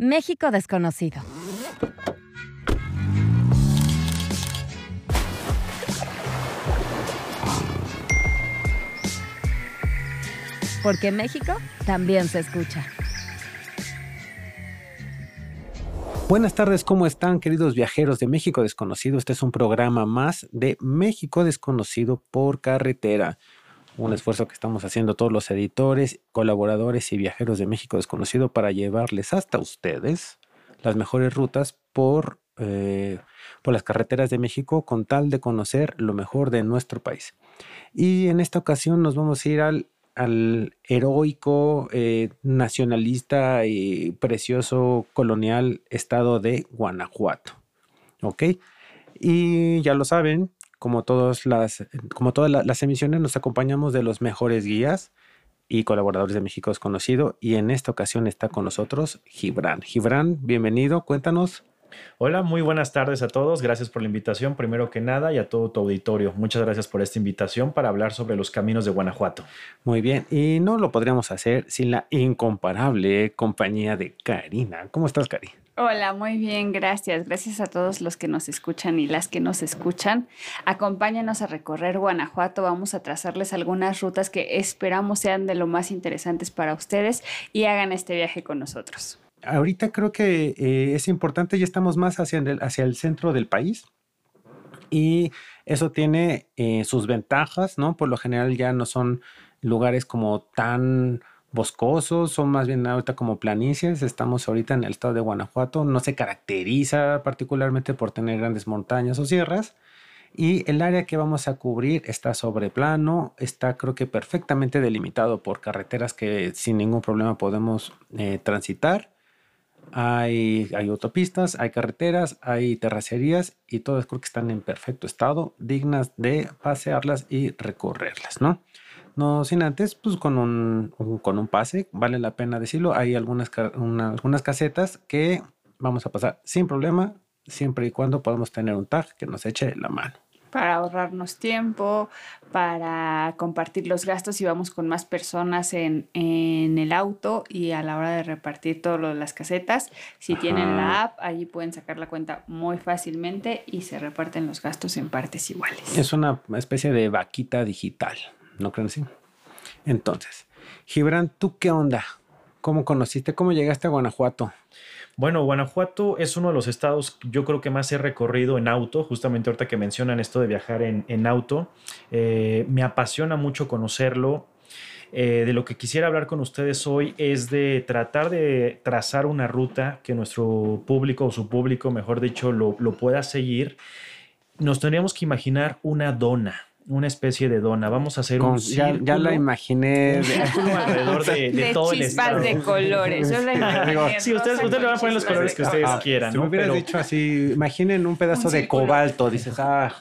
México desconocido. Porque México también se escucha. Buenas tardes, ¿cómo están queridos viajeros de México Desconocido? Este es un programa más de México Desconocido por carretera. Un esfuerzo que estamos haciendo todos los editores, colaboradores y viajeros de México Desconocido para llevarles hasta ustedes las mejores rutas por, eh, por las carreteras de México con tal de conocer lo mejor de nuestro país. Y en esta ocasión nos vamos a ir al al heroico, eh, nacionalista y precioso colonial estado de Guanajuato. ¿Ok? Y ya lo saben, como, todas las, como todas las emisiones, nos acompañamos de los mejores guías y colaboradores de México Desconocido. Y en esta ocasión está con nosotros Gibran. Gibran, bienvenido, cuéntanos. Hola, muy buenas tardes a todos. Gracias por la invitación, primero que nada, y a todo tu auditorio. Muchas gracias por esta invitación para hablar sobre los caminos de Guanajuato. Muy bien, y no lo podríamos hacer sin la incomparable compañía de Karina. ¿Cómo estás, Cari? Hola, muy bien, gracias. Gracias a todos los que nos escuchan y las que nos escuchan. Acompáñanos a recorrer Guanajuato. Vamos a trazarles algunas rutas que esperamos sean de lo más interesantes para ustedes y hagan este viaje con nosotros ahorita creo que eh, es importante, ya estamos más hacia el, centro del país y eso tiene eh, sus ventajas, ¿no? Por lo general ya no son lugares como tan boscosos, son más bien ahorita como planicies. Estamos ahorita en el estado de Guanajuato, no se caracteriza particularmente por tener grandes montañas o sierras. Y el área que vamos a cubrir está sobre plano, está creo que perfectamente delimitado por carreteras que sin ningún problema podemos eh, transitar hay, hay autopistas, hay carreteras, hay terracerías y todas creo que están en perfecto estado, dignas de pasearlas y recorrerlas, ¿no? No sin antes, pues con un, con un pase, vale la pena decirlo, hay algunas, algunas casetas que vamos a pasar sin problema, siempre y cuando podamos tener un tag que nos eche la mano para ahorrarnos tiempo, para compartir los gastos y vamos con más personas en, el auto y a la hora de repartir todas las casetas. Si tienen la app, allí pueden sacar la cuenta muy fácilmente y se reparten los gastos en partes iguales. Es una especie de vaquita digital, ¿no creen así? Entonces, Gibran, ¿tú qué onda? ¿Cómo conociste? ¿Cómo llegaste a Guanajuato? Bueno, Guanajuato es uno de los estados yo creo que más he recorrido en auto, justamente ahorita que mencionan esto de viajar en, auto. Eh, me apasiona mucho conocerlo. Eh, de lo que quisiera hablar con ustedes hoy es de tratar de trazar una ruta que nuestro público o su público, mejor dicho, lo, lo pueda seguir. Nos tendríamos que imaginar una dona una especie de dona. Vamos a hacer un ya, ya, la imaginé de, alrededor de, de, todo el estado. de colores. sí, ustedes, ustedes le van a poner los colores que ustedes quieran. Si me hubieras dicho así, imaginen un pedazo de cobalto, dices, ah,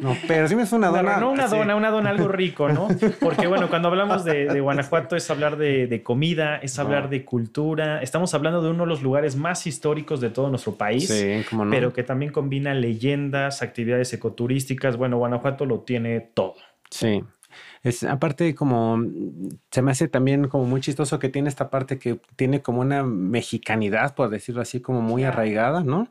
no, pero si me es una dona. No, no una dona, una dona algo rico, ¿no? Porque bueno, cuando hablamos de, Guanajuato es hablar de, comida, es hablar de cultura. Estamos hablando de uno de los lugares más históricos de todo nuestro país, sí, no. pero que también combina leyendas, actividades ecoturísticas. Bueno, Guanajuato lo tiene todo. Sí. Es, aparte, como se me hace también como muy chistoso que tiene esta parte que tiene como una mexicanidad, por decirlo así, como muy arraigada, ¿no?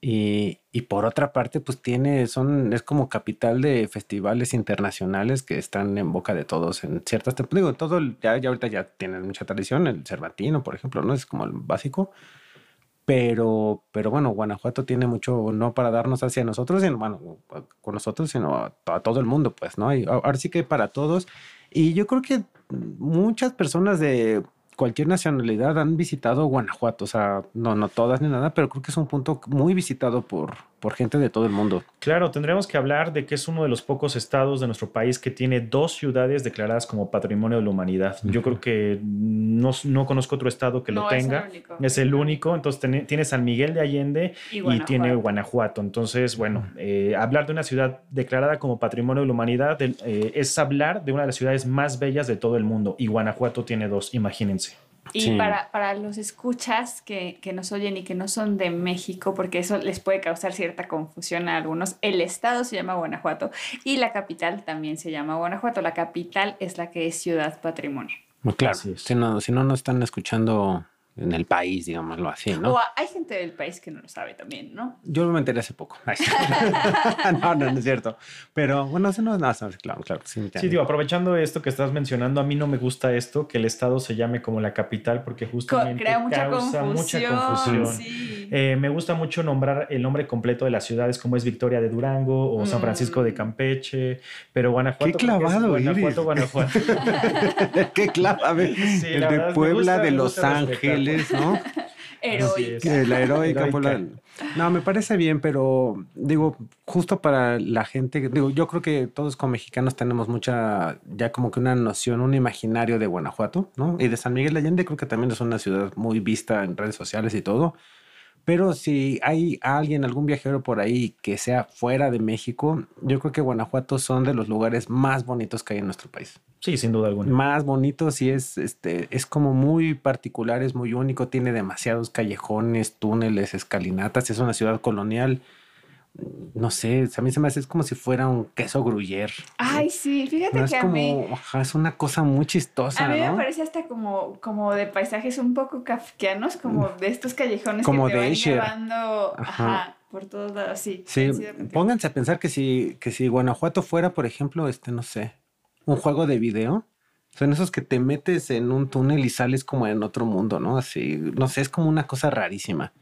Y, y, por otra parte, pues tiene, son, es como capital de festivales internacionales que están en boca de todos en ciertas temporadas. Digo, todo, ya, ya ahorita ya tienen mucha tradición, el Cervantino, por ejemplo, ¿no? Es como el básico. Pero, pero bueno, Guanajuato tiene mucho no para darnos hacia nosotros, sino bueno, con nosotros, sino a, todo el mundo, pues, ¿no? Y ahora sí que para todos. Y yo creo que muchas personas de cualquier nacionalidad han visitado Guanajuato, o sea, no, no todas ni nada, pero creo que es un punto muy visitado por, por gente de todo el mundo. Claro, tendremos que hablar de que es uno de los pocos estados de nuestro país que tiene dos ciudades declaradas como Patrimonio de la Humanidad. Yo creo que no, no, conozco otro estado que lo tenga. Es el único. Entonces tiene San Miguel de Allende y, tiene Guanajuato. Entonces, bueno, eh, hablar de una ciudad declarada como Patrimonio de la Humanidad eh, es hablar de una de las ciudades más bellas de todo el mundo. Y Guanajuato tiene dos, imagínense. Y para, para, los escuchas que, que, nos oyen y que no son de México, porque eso les puede causar cierta confusión a algunos, el estado se llama Guanajuato y la capital también se llama Guanajuato. La capital es la que es ciudad patrimonio. Muy claro, si no, si no, no están escuchando en el país, digámoslo así, ¿no? O hay gente del país que no lo sabe también, ¿no? Yo me enteré hace poco. No, no, no es cierto. Pero bueno, eso no es nada, claro, claro. Sí, Sí, digo, aprovechando esto que estás mencionando, a mí no me gusta esto, que el estado se llame como la capital, porque justamente Crea mucha causa confusión. mucha confusión. Sí. Eh, me gusta mucho nombrar el nombre completo de las ciudades como es Victoria de Durango o San Francisco de Mm. Campeche, pero Guanajuato. Qué que es clavado Guanajuato. Guanajuato. Qué clave. Sí, el de Puebla, gusta- de Los respetar. Ángeles, ¿no? Heroica. La heroica. No, me parece bien, pero digo, justo para la gente, digo, yo creo que todos como mexicanos tenemos mucha, ya como que una noción, un imaginario de Guanajuato, ¿no? Y de San Miguel de Allende creo que también es una ciudad muy vista en redes sociales y todo. Pero si hay alguien, algún viajero por ahí que sea fuera de México, yo creo que Guanajuato son de los lugares más bonitos que hay en nuestro país. Sí, sin duda alguna. Más bonitos y es, este, es como muy particular, es muy único, tiene demasiados callejones, túneles, escalinatas, es una ciudad colonial. No sé, a mí se me hace es como si fuera un queso gruyere. Ay, sí, fíjate No, que es a mí, ajá, es una cosa muy chistosa, a mí ¿no? me parece hasta como, como de paisajes un poco kafkianos, como de estos callejones Como que te de van Escher. llevando Ajá. ajá, por todos lados. Sí, Sí, pónganse a pensar que si, que si Guanajuato fuera, por ejemplo, este, no sé, un juego de video, son esos que te metes en un túnel y sales como en otro mundo, ¿no? Así, no sé, es como una cosa rarísima.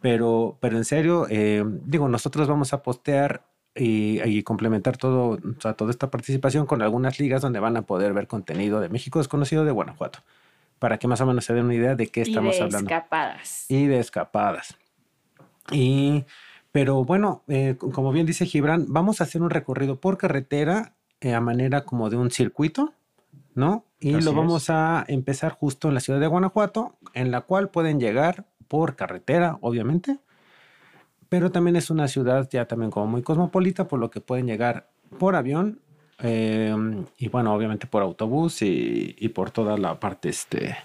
Pero, pero en serio, eh, digo, nosotros vamos a postear y, y complementar todo, o sea, toda esta participación con algunas ligas donde van a poder ver contenido de México desconocido de Guanajuato, para que más o menos se den una idea de qué y estamos de hablando escapadas. y de escapadas. Y, pero bueno, eh, como bien dice Gibran, vamos a hacer un recorrido por carretera eh, a manera como de un circuito, ¿no? Y Así lo es. vamos a empezar justo en la ciudad de Guanajuato, en la cual pueden llegar por carretera, obviamente, pero también es una ciudad ya también como muy cosmopolita, por lo que pueden llegar por avión eh, y bueno, obviamente por autobús y, y por toda la parte este,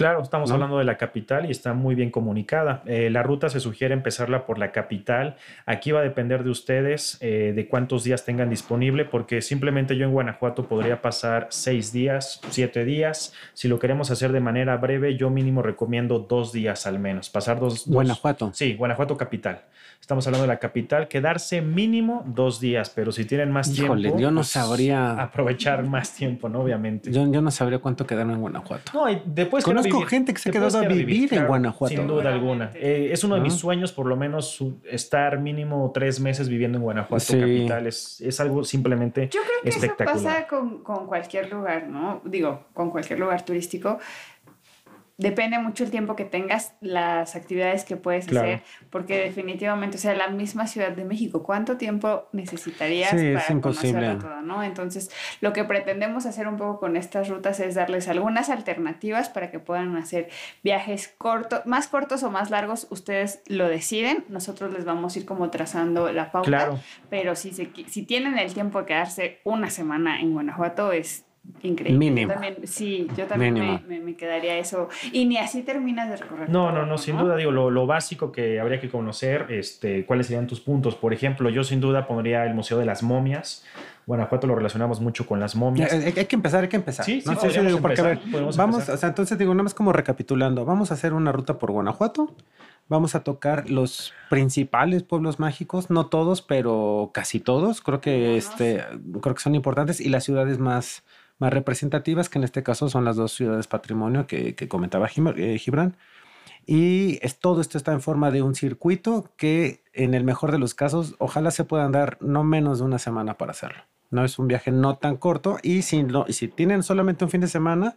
Claro, estamos ¿no? hablando de la capital y está muy bien comunicada. Eh, la ruta se sugiere empezarla por la capital. Aquí va a depender de ustedes eh, de cuántos días tengan disponible, porque simplemente yo en Guanajuato podría pasar seis días, siete días. Si lo queremos hacer de manera breve, yo mínimo recomiendo dos días al menos. Pasar dos. dos- Guanajuato. Sí, Guanajuato capital. Estamos hablando de la capital. Quedarse mínimo dos días, pero si tienen más Híjole, tiempo. yo no pues, sabría. Aprovechar más tiempo, ¿no? Obviamente. Yo, yo no sabría cuánto quedarme en Guanajuato. No, y después Conozco gente que se ha quedado a vivir en Guanajuato. Sin duda alguna. Eh, es uno de mis sueños, por lo menos, su- estar mínimo tres meses viviendo en Guanajuato Sí. capital. Es, es algo simplemente Yo creo que eso espectacular. pasa con, con cualquier lugar, ¿no? Digo, con cualquier lugar turístico. Depende mucho el tiempo que tengas, las actividades que puedes Claro. hacer, porque definitivamente, o sea, la misma Ciudad de México, ¿cuánto tiempo necesitarías Sí, es para imposible. conocerlo todo, no? Entonces, lo que pretendemos hacer un poco con estas rutas es darles algunas alternativas para que puedan hacer viajes cortos, más cortos o más largos, ustedes lo deciden, nosotros les vamos a ir como trazando la pauta. Claro. Pero si, se, si tienen el tiempo de quedarse una semana en Guanajuato, es increíble. Mínimo. Yo también, sí, yo también me, Mínimo. me- me quedaría eso. Y ni así terminas de recorrer. No, no, no, sin duda, digo, lo, lo básico que habría que conocer, este, cuáles serían tus puntos. Por ejemplo, yo sin duda pondría el Museo de las Momias. Guanajuato lo relacionamos mucho con las momias. Hay, hay que empezar, hay que empezar. Sí, sí, ¿no? podríamos digo, porque, a ver, empezar, podemos vamos, empezar. o sea, entonces digo, nada más como recapitulando, vamos a hacer una ruta por Guanajuato, vamos a tocar los principales pueblos mágicos, no todos, pero casi todos, creo que, este, creo que son importantes, y las ciudades más, más representativas, que en este caso son las dos ciudades patrimonio que, que comentaba eh, Gibran. Y es, todo esto está en forma de un circuito que en el mejor de los casos ojalá se puedan dar no menos de una semana para hacerlo. No es un viaje no tan corto y si, no, y si tienen solamente un fin de semana,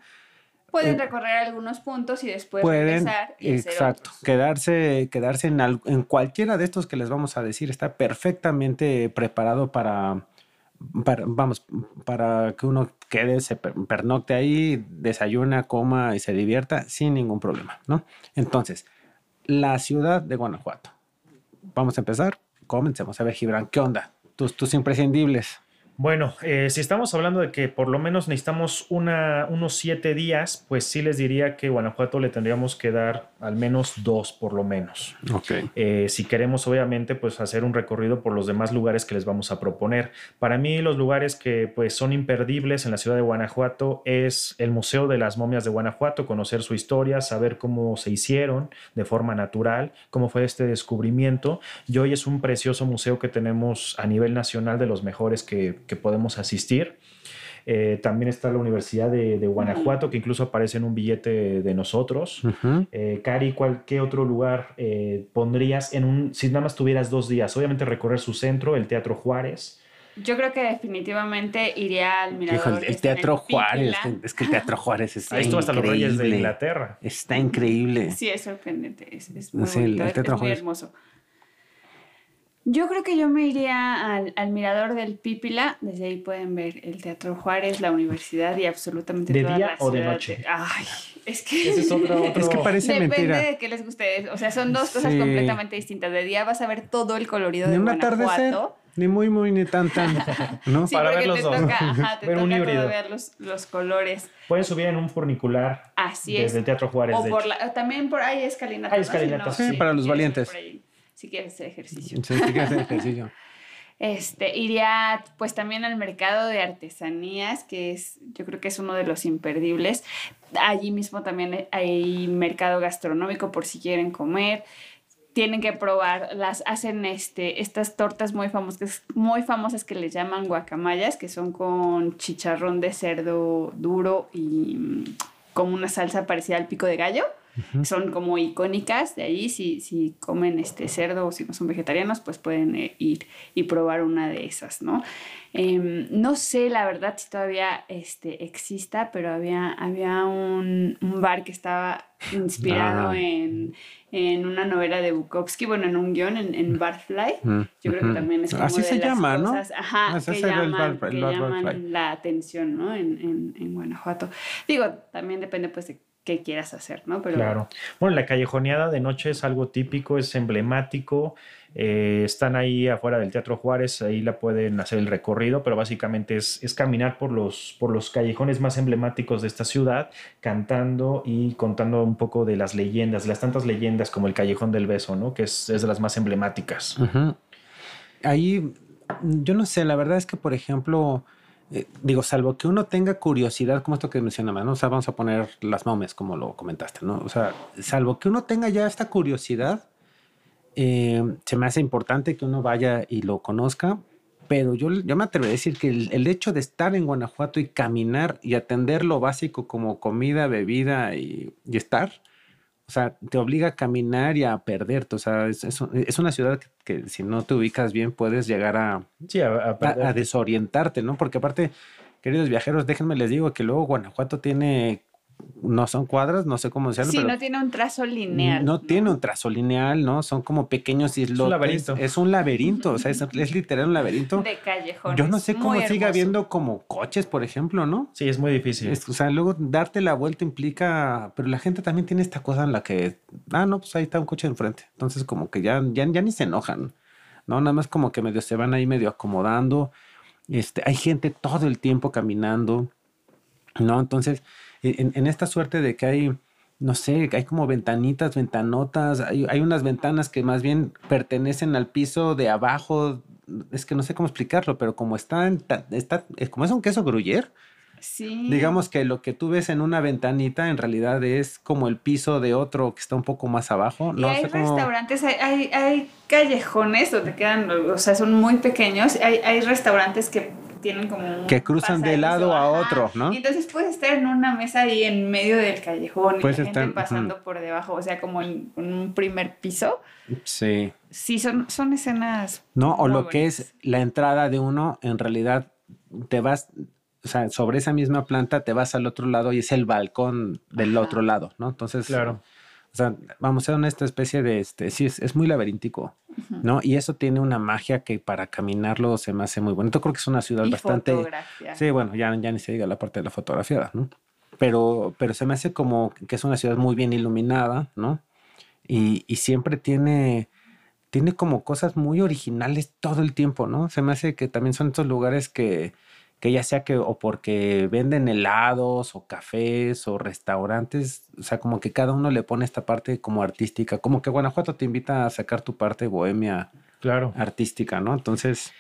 Pueden eh, recorrer algunos puntos y después pueden, regresar y hacer exacto, otros. quedarse, quedarse en, al- en cualquiera de estos que les vamos a decir. Está perfectamente preparado para, para- vamos, para que uno quede, se per- pernocte ahí, desayuna, coma y se divierta sin ningún problema, ¿no? Entonces, la ciudad de Guanajuato. Vamos a empezar. Comencemos a ver, Gibran, ¿qué onda? Tus, tus imprescindibles. Bueno, eh, si estamos hablando de que por lo menos necesitamos una, unos siete días, pues sí les diría que Guanajuato le tendríamos que dar al menos dos por lo menos. Ok. Eh, si queremos obviamente pues hacer un recorrido por los demás lugares que les vamos a proponer. Para mí los lugares que pues son imperdibles en la ciudad de Guanajuato es el Museo de las Momias de Guanajuato, conocer su historia, saber cómo se hicieron de forma natural, cómo fue este descubrimiento. Y hoy es un precioso museo que tenemos a nivel nacional de los mejores que, que podemos asistir. Eh, también está la Universidad de, de, Guanajuato, que incluso aparece en un billete de nosotros. Uh -huh. eh, Cari, ¿cuál, ¿qué otro lugar eh, pondrías en un, si nada más tuvieras dos días? Obviamente recorrer su centro, el Teatro Juárez. Yo creo que definitivamente iría al mirador. Híjole, el Teatro Juárez, es que el Teatro Juárez está Ahí estuvo hasta los Reyes de Inglaterra. Está increíble. Sí, es sorprendente, es, es muy, Sí, el- bonito, el es- Teatro es muy hermoso. Yo creo que yo me iría al, al mirador del Pípila. Desde ahí pueden ver el Teatro Juárez, la universidad y absolutamente ¿De toda día la o de noche? Ay, es que... Ese es otro, otro- Es que parece Depende mentira. de qué les guste. O sea, son dos cosas Sí. completamente distintas. De día vas a ver todo el colorido de un atardecer, Guanajuato. ni muy, muy, ni tan, tan. ¿No? Sí, Para porque ver los te dos. toca, ajá, te Ver un toca híbrido. todavía los, los colores. Pueden subir en un furnicular Así desde es. el Teatro Juárez. O de por la, también por ahí escalinatas. Hay escalinatas, sí, para los valientes. por ahí, si quieres hacer ejercicio. Sí, sí que hacer ejercicio. Este, iría pues también al mercado de artesanías, que es, yo creo que es uno de los imperdibles. Allí mismo también hay mercado gastronómico por si quieren comer. Tienen que probar, las hacen este, estas tortas muy famosas, muy famosas que les llaman guacamayas, que son con chicharrón de cerdo duro y mm, como una salsa parecida al pico de gallo son como icónicas de ahí. Si, si comen este cerdo o si no son vegetarianos, pues pueden eh, ir y probar una de esas, ¿no? Em, no sé la verdad si todavía este, exista, pero había, había un, un bar que estaba inspirado Ah. en, en una novela de Bukowski, bueno, en un guion, en, en Barfly. Mm, Yo creo que también es como Así de se las llama, ¿no? Ajá, Ese que es el llaman, Bar- que llaman la atención, ¿no? En Guanajuato. Digo, también depende pues de qué quieras hacer, ¿no? Pero Claro. Bueno, la callejoneada de noche es algo típico, es emblemático. eh, están ahí afuera del Teatro Juárez, ahí la pueden hacer el recorrido, pero básicamente es, es caminar por los, por los callejones más emblemáticos de esta ciudad, cantando y contando un poco de las leyendas, las tantas leyendas como el Callejón del Beso, ¿no? Que es, es de las más emblemáticas. Ahí, yo no sé, la verdad es que, por ejemplo, eh, digo, salvo que uno tenga curiosidad, como esto que mencionaba, ¿no? O sea, vamos a poner las momes, como lo comentaste, ¿no? O sea, salvo que uno tenga ya esta curiosidad, eh, se me hace importante que uno vaya y lo conozca, pero yo, yo me atrevo a decir que el, el hecho de estar en Guanajuato y caminar y atender lo básico como comida, bebida y, y estar, o sea, te obliga a caminar y a perderte. O sea, es, es, es una ciudad que, que si no te ubicas bien puedes llegar a, Sí, a, a a- perder- a desorientarte, ¿no? Porque aparte, queridos viajeros, déjenme les digo que luego Guanajuato tiene, no son cuadras, no sé cómo decirlo, sí, pero no tiene un trazo lineal. no tiene un trazo lineal, ¿no? Son como pequeños islotes. laberinto. Es un laberinto, o sea, es, es literal un laberinto. De callejones. Yo no sé cómo hermoso. habiendo como coches, por ejemplo, ¿no? sí, es muy difícil. Es- o sea, luego darte la vuelta implica, pero la gente también tiene esta cosa en la que, ah, no, pues ahí está un coche enfrente. Entonces como que ya, ya, ya ni se enojan, ¿no? Nada más como que medio se van ahí medio acomodando. Este, hay gente todo el tiempo caminando, ¿no? Entonces, en, en esta suerte de que hay, no sé, hay como ventanitas, ventanotas, hay, hay unas ventanas que más bien pertenecen al piso de abajo. Es que no sé cómo explicarlo, pero como está, en ta- está, es como es un queso gruyere, Sí. Digamos que lo que tú ves en una ventanita en realidad es como el piso de otro que está un poco más abajo. Y hay restaurantes, hay, hay, hay callejones donde quedan, o sea, son muy pequeños. Hay, hay restaurantes que tienen como un Que cruzan de lado a otro, ¿no? Y entonces puedes estar en una mesa ahí en medio del callejón y la gente estar, pasando por debajo, o sea, como en, en un primer piso. Sí. Sí, son, son escenas. No, o lo que es la entrada de uno, en realidad te vas, o sea, sobre esa misma planta te vas al otro lado y es el balcón del Ajá. otro lado, ¿no? Entonces, Claro. o sea, vamos a ser una esta especie de, este, sí, es, es muy laberíntico, ¿no? Y eso tiene una magia que para caminarlo se me hace muy bonito. Creo que es una ciudad Y bastante... fotografía. Sí, bueno, ya, ya ni se diga la parte de la fotografía, ¿no? Pero, pero se me hace como que es una ciudad muy bien iluminada, ¿no? Y, y siempre tiene, tiene como cosas muy originales todo el tiempo, ¿no? Se me hace que también son estos lugares que, que ya sea que o porque venden helados o cafés o restaurantes, o sea, como que cada uno le pone esta parte como artística, como que Guanajuato te invita a sacar tu parte bohemia Claro. artística, ¿no? Entonces,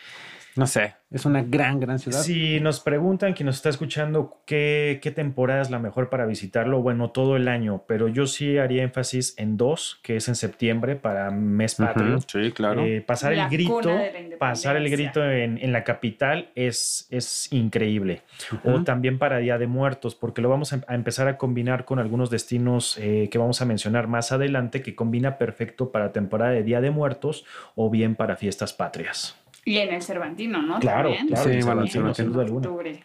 no sé, es una gran, gran ciudad. Si nos preguntan, quien nos está escuchando, ¿qué, qué temporada es la mejor para visitarlo, bueno, todo el año, pero yo sí haría énfasis en dos, que es en septiembre para mes patrio. Sí, claro. Eh, pasar La el grito, pasar el grito en, en la capital es, es increíble. O también para Día de Muertos, porque lo vamos a, a empezar a combinar con algunos destinos eh, que vamos a mencionar más adelante, que combina perfecto para temporada de Día de Muertos o bien para fiestas patrias. Y en el Cervantino, ¿no? Claro, También. claro. Sí, bueno, Cervantino. sin duda alguna. octubre,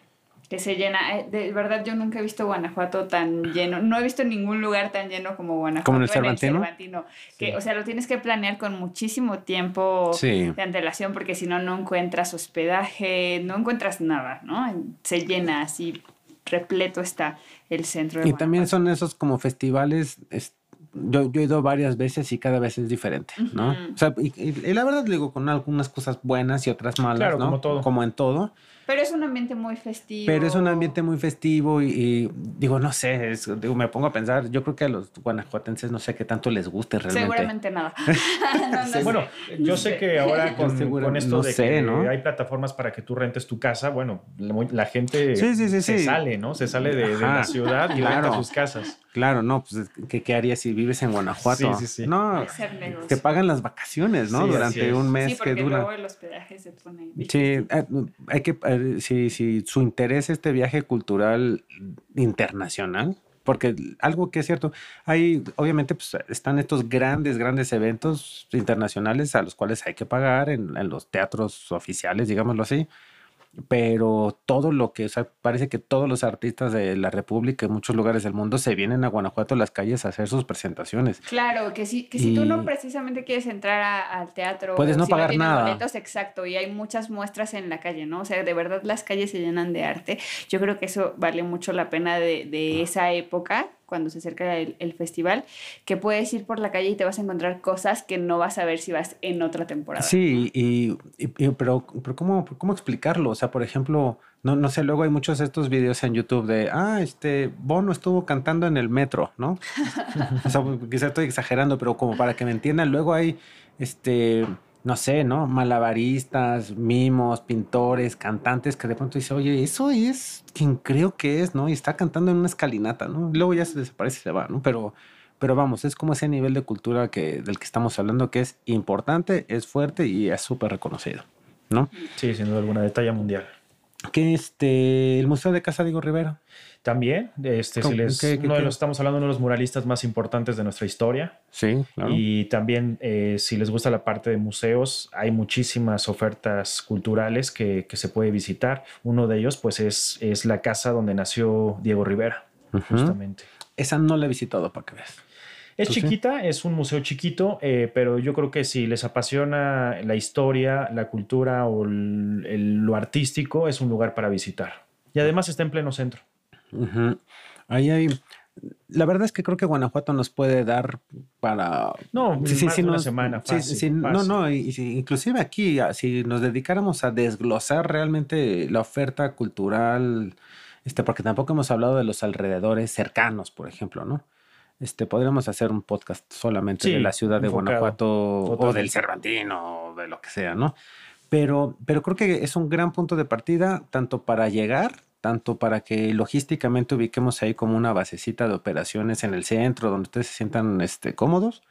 que se llena. eh, De verdad, yo nunca he visto Guanajuato tan lleno. No he visto ningún lugar tan lleno como Guanajuato. ¿Como en el Cervantino? Cervantino, Que, Sí. O sea, lo tienes que planear con muchísimo tiempo Sí. de antelación porque si no, no encuentras hospedaje, no encuentras nada, ¿no? Se llena así, repleto está el centro de Y también son esos como festivales. es- yo, yo he ido varias veces y cada vez es diferente, ¿no? O sea, y, y- y la verdad digo, con algunas cosas buenas y otras malas, Claro, ¿no? como todo. Como en todo. Pero es un ambiente muy festivo. Pero es un ambiente muy festivo y, y digo, no sé, es- digo, me pongo a pensar, yo creo que a los guanajuatenses no sé qué tanto les guste realmente. Seguramente nada. No, no sé. Bueno, yo sé que ahora con, con esto no de sé, que ¿no? hay plataformas para que tú rentes tu casa, bueno, la, gente Sí, sí, sí, se sí. sale, ¿no? Se sale de, la ciudad y claro. renta sus casas. Claro, no, pues, ¿qué, qué harías si vives en Guanajuato? Sí, sí, sí. No, te pagan las vacaciones, ¿no? Durante un mes Sí, porque que dura. luego el hospedaje se pone Sí, difícil. eh, hay que, eh, si, si su interés es este viaje cultural internacional, porque algo que es cierto, hay, obviamente, pues están estos grandes, grandes eventos internacionales a los cuales hay que pagar en, en los teatros oficiales, digámoslo así, pero todo lo que, o sea, parece que todos los artistas de la República en muchos lugares del mundo se vienen a Guanajuato a las calles a hacer sus presentaciones. Claro, que si, que si tú no Y- precisamente quieres entrar a- al teatro, Puedes no si pagar tienes nada. boletos, exacto, y hay muchas muestras en la calle, ¿no? O sea, de verdad las calles se llenan de arte. Yo creo que eso vale mucho la pena de, de esa época, cuando se acerca el, el festival, que puedes ir por la calle y te vas a encontrar cosas que no vas a ver si vas en otra temporada. Sí, y, y- y- pero, pero ¿cómo, cómo explicarlo? O sea, por ejemplo, no, no sé, luego hay muchos de estos videos en YouTube de, ah, este, Bono estuvo cantando en el metro, ¿no? o sea, quizá estoy exagerando, pero como para que me entiendan, luego hay, este, no sé, ¿no? Malabaristas, mimos, pintores, cantantes que de pronto dicen, oye, eso es quien creo que es, ¿no? Y está cantando en una escalinata, ¿no? Luego ya se desaparece y se va, ¿no? Pero, pero vamos, es como ese nivel de cultura que, del que estamos hablando que es importante, es fuerte y es súper reconocido, ¿no? Sí, sin duda alguna, de talla mundial. Que este, el Museo de Casa Diego Rivera. También, este, si les, ¿Qué- qué- uno de los, estamos hablando de uno de los muralistas más importantes de nuestra historia. Sí, claro. Y también, eh, si les gusta la parte de museos, hay muchísimas ofertas culturales que, que se puede visitar. Uno de ellos, pues, es, es la casa donde nació Diego Rivera, justamente. Esa no la he visitado para que veas. Es ¿Tú sí? chiquita, es un museo chiquito, eh, pero yo creo que si les apasiona la historia, la cultura o el- el- lo artístico, es un lugar para visitar. Y además está en pleno centro. Ujú. Ahí hay. La verdad es que creo que Guanajuato nos puede dar para. No, Sí, más sí, de una semana, fácil, sí, no, fácil. no, y, y si- inclusive aquí, ah, si nos dedicáramos a desglosar realmente la oferta cultural, este, porque tampoco hemos hablado de los alrededores cercanos, por ejemplo, ¿no? Este, podríamos hacer un podcast solamente Sí, de la ciudad de enfocado, Guanajuato o del Cervantino o de lo que sea, ¿no? Pero, pero creo que es un gran punto de partida, tanto para llegar, tanto para que logísticamente ubiquemos ahí como una basecita de operaciones en el centro, donde ustedes se sientan este, cómodos.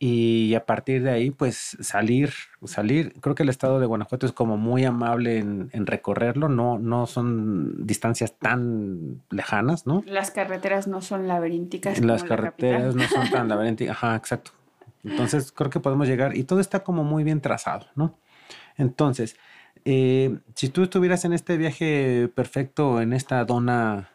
Y a partir de ahí, pues salir, salir. Creo que el estado de Guanajuato es como muy amable en, en recorrerlo. No, no son distancias tan lejanas, ¿no? Las carreteras no son laberínticas. Las como carreteras no son tan laberínticas. Ajá, exacto. Entonces creo que podemos llegar y todo está como muy bien trazado, ¿no? Entonces, eh, si tú estuvieras en este viaje perfecto, en esta dona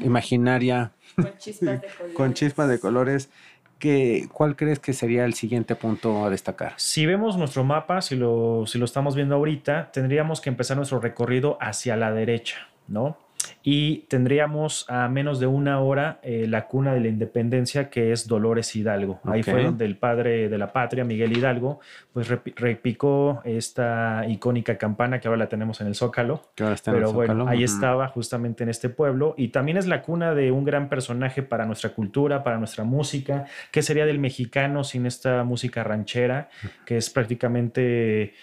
imaginaria Con chispas de colores. con chispas de colores, ¿qué, ¿cuál crees que sería el siguiente punto a destacar? Si vemos nuestro mapa, si lo, si lo estamos viendo ahorita, tendríamos que empezar nuestro recorrido hacia la derecha, ¿no? Y tendríamos a menos de una hora eh, la cuna de la independencia, que es Dolores Hidalgo. Ahí fue donde el padre de la patria, Miguel Hidalgo, pues repi- repicó esta icónica campana que ahora la tenemos en el Zócalo. Que ahora está en el Pero bueno, Zócalo. ahí estaba justamente en este pueblo y también es la cuna de un gran personaje para nuestra cultura, para nuestra música. ¿Qué sería del mexicano sin esta música ranchera, que es prácticamente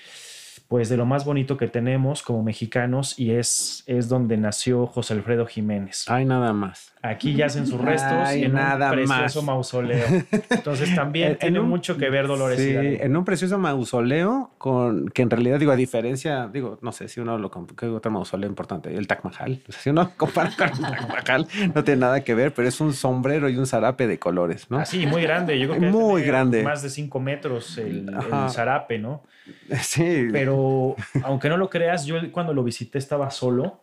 pues de lo más bonito que tenemos como mexicanos y es, es donde nació José Alfredo Jiménez. Ay, nada más. Aquí yacen sus restos Ay, en nada un precioso más. mausoleo. Entonces también En- en tiene un- mucho que ver Dolores Sí, en un precioso mausoleo con que en realidad digo a diferencia digo no sé si uno lo ¿qué otro mausoleo importante el Taj Mahal o sea, si uno compara con el Taj Mahal no tiene nada que ver pero es un sombrero y un zarape de colores no Así, muy grande. Yo creo que Muy grande. Más de 5 metros el, el zarape, ¿no? sí Pero aunque no lo creas, yo cuando lo visité estaba solo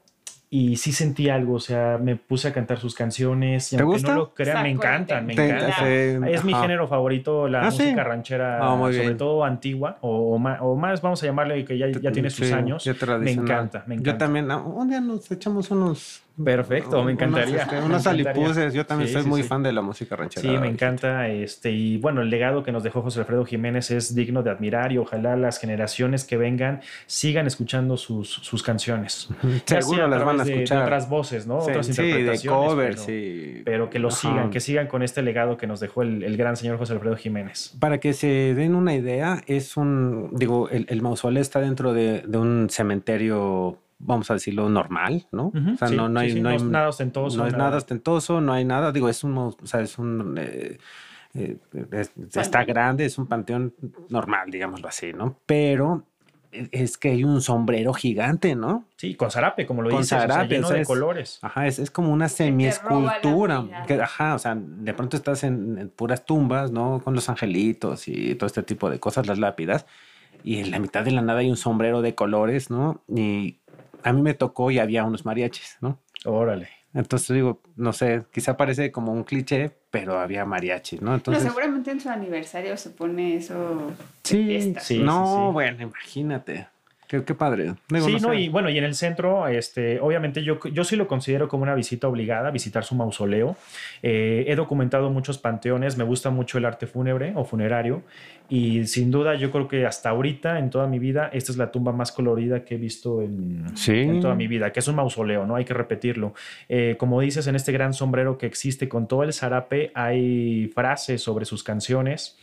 y sí sentí algo, o sea, me puse a cantar sus canciones. Y ¿Te aunque gusta? no lo crean, me encantan, me encantan. Es mi ajá. género favorito, la Ah, sí. música ranchera, Ah, sobre bien. todo antigua, o, o ma- o más, vamos a llamarle que ya, ya tiene sus Sí, años. Me encanta, me encanta. yo también ah, un día nos echamos unos Perfecto, me unos, encantaría. este, unos encantaría. alipuses yo también Sí, soy sí, muy sí. fan de la música ranchera Sí, me encanta. Este, y bueno, el legado que nos dejó José Alfredo Jiménez es digno de admirar y ojalá las generaciones que vengan sigan escuchando sus, sus canciones. Seguro las van a través de- de escuchar otras voces, ¿no? Sí, otras sí, de interpretaciones. covers pero, pero que lo Ajá. sigan, que sigan con este legado que nos dejó el, el gran señor José Alfredo Jiménez. Para que se den una idea, es un, digo, el, el mausoleo está dentro de, de un cementerio, vamos a decirlo, normal, ¿no? O sea, sí, no, no hay, sí, no hay es nada ostentoso. no es nada ostentoso, no hay nada, digo, es un, o sea, es un, eh, eh, es- está Panteón. grande, es un panteón normal, digámoslo así, ¿no? Pero es que hay un sombrero gigante, ¿no? Sí, con zarape, como lo Con dices, o sea, zarape, lleno o sea, de es- colores. Ajá, es, es como una semi-escultura. que- Ajá, o sea, de pronto estás en, en puras tumbas, ¿no? Con los angelitos y todo este tipo de cosas, las lápidas. Y en la mitad de la nada hay un sombrero de colores, ¿no? Y a mí me tocó y había unos mariachis, ¿no? Órale. Entonces digo, no sé, quizá parece como un cliché, pero había mariachis, ¿no? No, Entonces, seguramente en su aniversario se pone eso. de sí, fiesta. sí, no, sí. bueno, imagínate. Qué, qué padre. Digo, sí, no no, sé. y bueno, y en el centro, este, obviamente yo, yo sí lo considero como una visita obligada, visitar su mausoleo. Eh, he documentado muchos panteones, me gusta mucho el arte fúnebre o funerario, y sin duda yo creo que hasta ahorita, en toda mi vida, esta es la tumba más colorida que he visto en, Sí. en toda mi vida, que es un mausoleo, ¿no? Hay que repetirlo. Eh, como dices, en este gran sombrero que existe con todo el zarape, hay frases sobre sus canciones.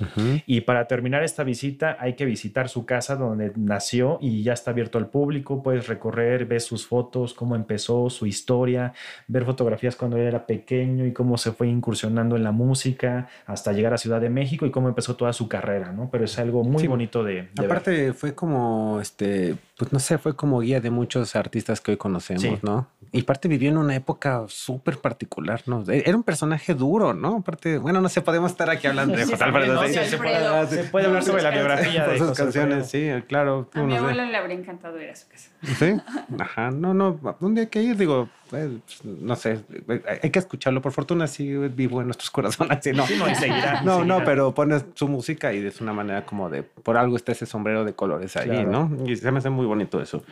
Y para terminar esta visita hay que visitar su casa donde nació y ya está abierto al público. Puedes recorrer, ver sus fotos, cómo empezó, su historia, ver fotografías cuando él era pequeño y cómo se fue incursionando en la música hasta llegar a Ciudad de México y cómo empezó toda su carrera, ¿no? Pero es algo muy Sí. bonito de, de ver. Aparte fue como, este, pues no sé, fue como guía de muchos artistas que hoy conocemos, Sí. ¿no? Y aparte vivió en una época súper particular, ¿no? E- Era un personaje duro, ¿no? Aparte, bueno, no sé, podemos estar aquí hablando de Sí, José también, Alfredo. ¿no? sí, Sí, se puede Se de- puede hablar sobre la biografía por de sus canciones, sí, claro. A mi abuelo le habría encantado ir a su casa. Sí, ajá, no, no, ¿dónde hay que ir? Digo, no sé, hay que escucharlo. Por fortuna sí vivo en nuestros corazones, sí, no. Sí, no, y seguirá, pero pones su música y es una manera como de, por algo está ese sombrero de colores ahí, Claro. ¿no? Y se me hace muy bonito eso.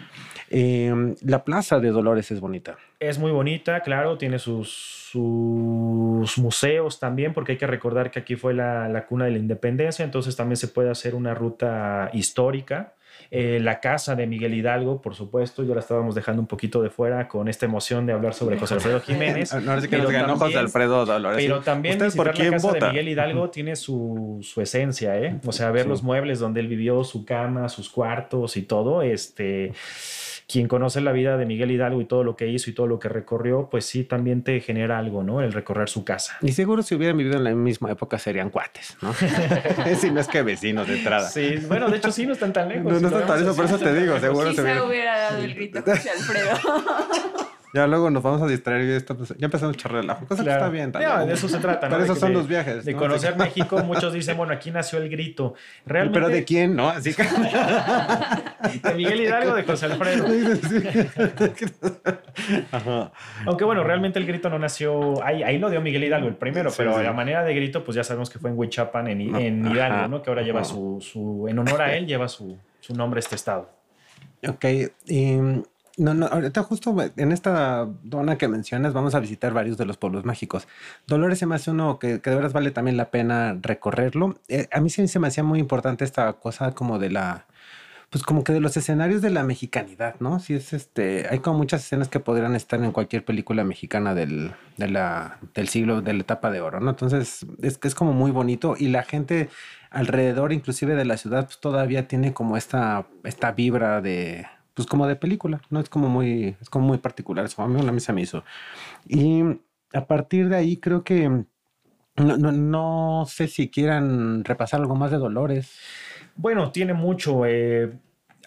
Eh, la plaza de Dolores es bonita. Es muy bonita, claro, tiene sus, sus museos también, porque hay que recordar que aquí fue la, la cuna de la independencia, entonces también se puede hacer una ruta histórica. Eh, la casa de Miguel Hidalgo, por supuesto, ya la estábamos dejando un poquito de fuera con esta emoción de hablar sobre José Alfredo Jiménez. No, ahora sí que nos ganó José Alfredo Dolores. Pero también ¿Usted visitar por la casa vota? de Miguel Hidalgo tiene su, su esencia, ¿eh? O sea, ver Sí. los muebles donde él vivió, su cama, sus cuartos y todo, este... Quien conoce la vida de Miguel Hidalgo y todo lo que hizo y todo lo que recorrió, pues sí, también te genera algo, ¿no? El recorrer su casa. Y seguro si hubieran vivido en la misma época serían cuates, ¿no? si no es que vecinos de entrada. Sí, bueno, de hecho sí, no están tan lejos. No, si no lo está tan eso, por eso te digo, seguro se Quizá hubiera... hubiera dado el grito José Alfredo. Ya luego nos vamos a distraer y esto, pues, ya empezamos a echar relajo. Cosa Claro. que está bien. Ya, también. de eso se trata, ¿no? Para De eso que- son de- los viajes. De ¿no? conocer México, muchos dicen, bueno, aquí nació el grito. Realmente, Pero de quién, ¿no? Así que... de Miguel Hidalgo, de José Alfredo. Ajá. Aunque bueno, realmente el grito no nació, ahí, ahí lo dio Miguel Hidalgo el primero, Sí, pero sí. la manera de grito, pues ya sabemos que fue en Huichapan, en, en Ajá. Hidalgo, ¿no? Que ahora lleva su, su, en honor a él, lleva su, su nombre este estado. Ok. y, No, no, ahorita justo en esta zona que mencionas vamos a visitar varios de los pueblos mágicos. Dolores se me hace uno que, que de verdad vale también la pena recorrerlo. Eh, a mí sí se me hacía muy importante esta cosa como de la, pues como que de los escenarios de la mexicanidad, ¿no? Sí es este, hay como muchas escenas que podrían estar en cualquier película mexicana del, del siglo, de la etapa de oro, ¿no? Entonces es que es como muy bonito y la gente alrededor, inclusive de la ciudad, pues todavía tiene como esta, esta vibra de, pues como de película, ¿no? Es como muy, es como muy particular, eso a mí, a mí se me hizo. Y a partir de ahí creo que no, no, no sé si quieran repasar algo más de Dolores. Bueno, tiene mucho. Eh,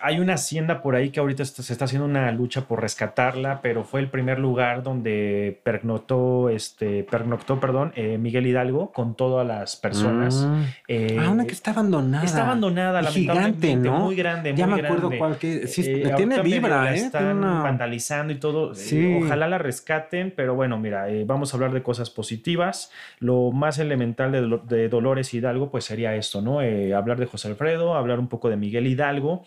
hay una hacienda por ahí que ahorita se está haciendo una lucha por rescatarla, pero fue el primer lugar donde pernoctó, este, pernoctó, perdón, eh, Miguel Hidalgo con todas las personas. Mm. Eh, ah, una que está abandonada. Está abandonada, lamentablemente, Gigante, ¿no? Muy grande, Ya muy me acuerdo grande. cuál que. Sí, Eh, tiene vibra, la ¿eh? Están una- vandalizando y todo. Eh, Sí. ojalá la rescaten, pero bueno, mira, vamos a hablar de cosas positivas. Lo más elemental de, Dolo- de Dolores Hidalgo, pues sería esto, ¿no? Hablar de José Alfredo, hablar un poco de Miguel Hidalgo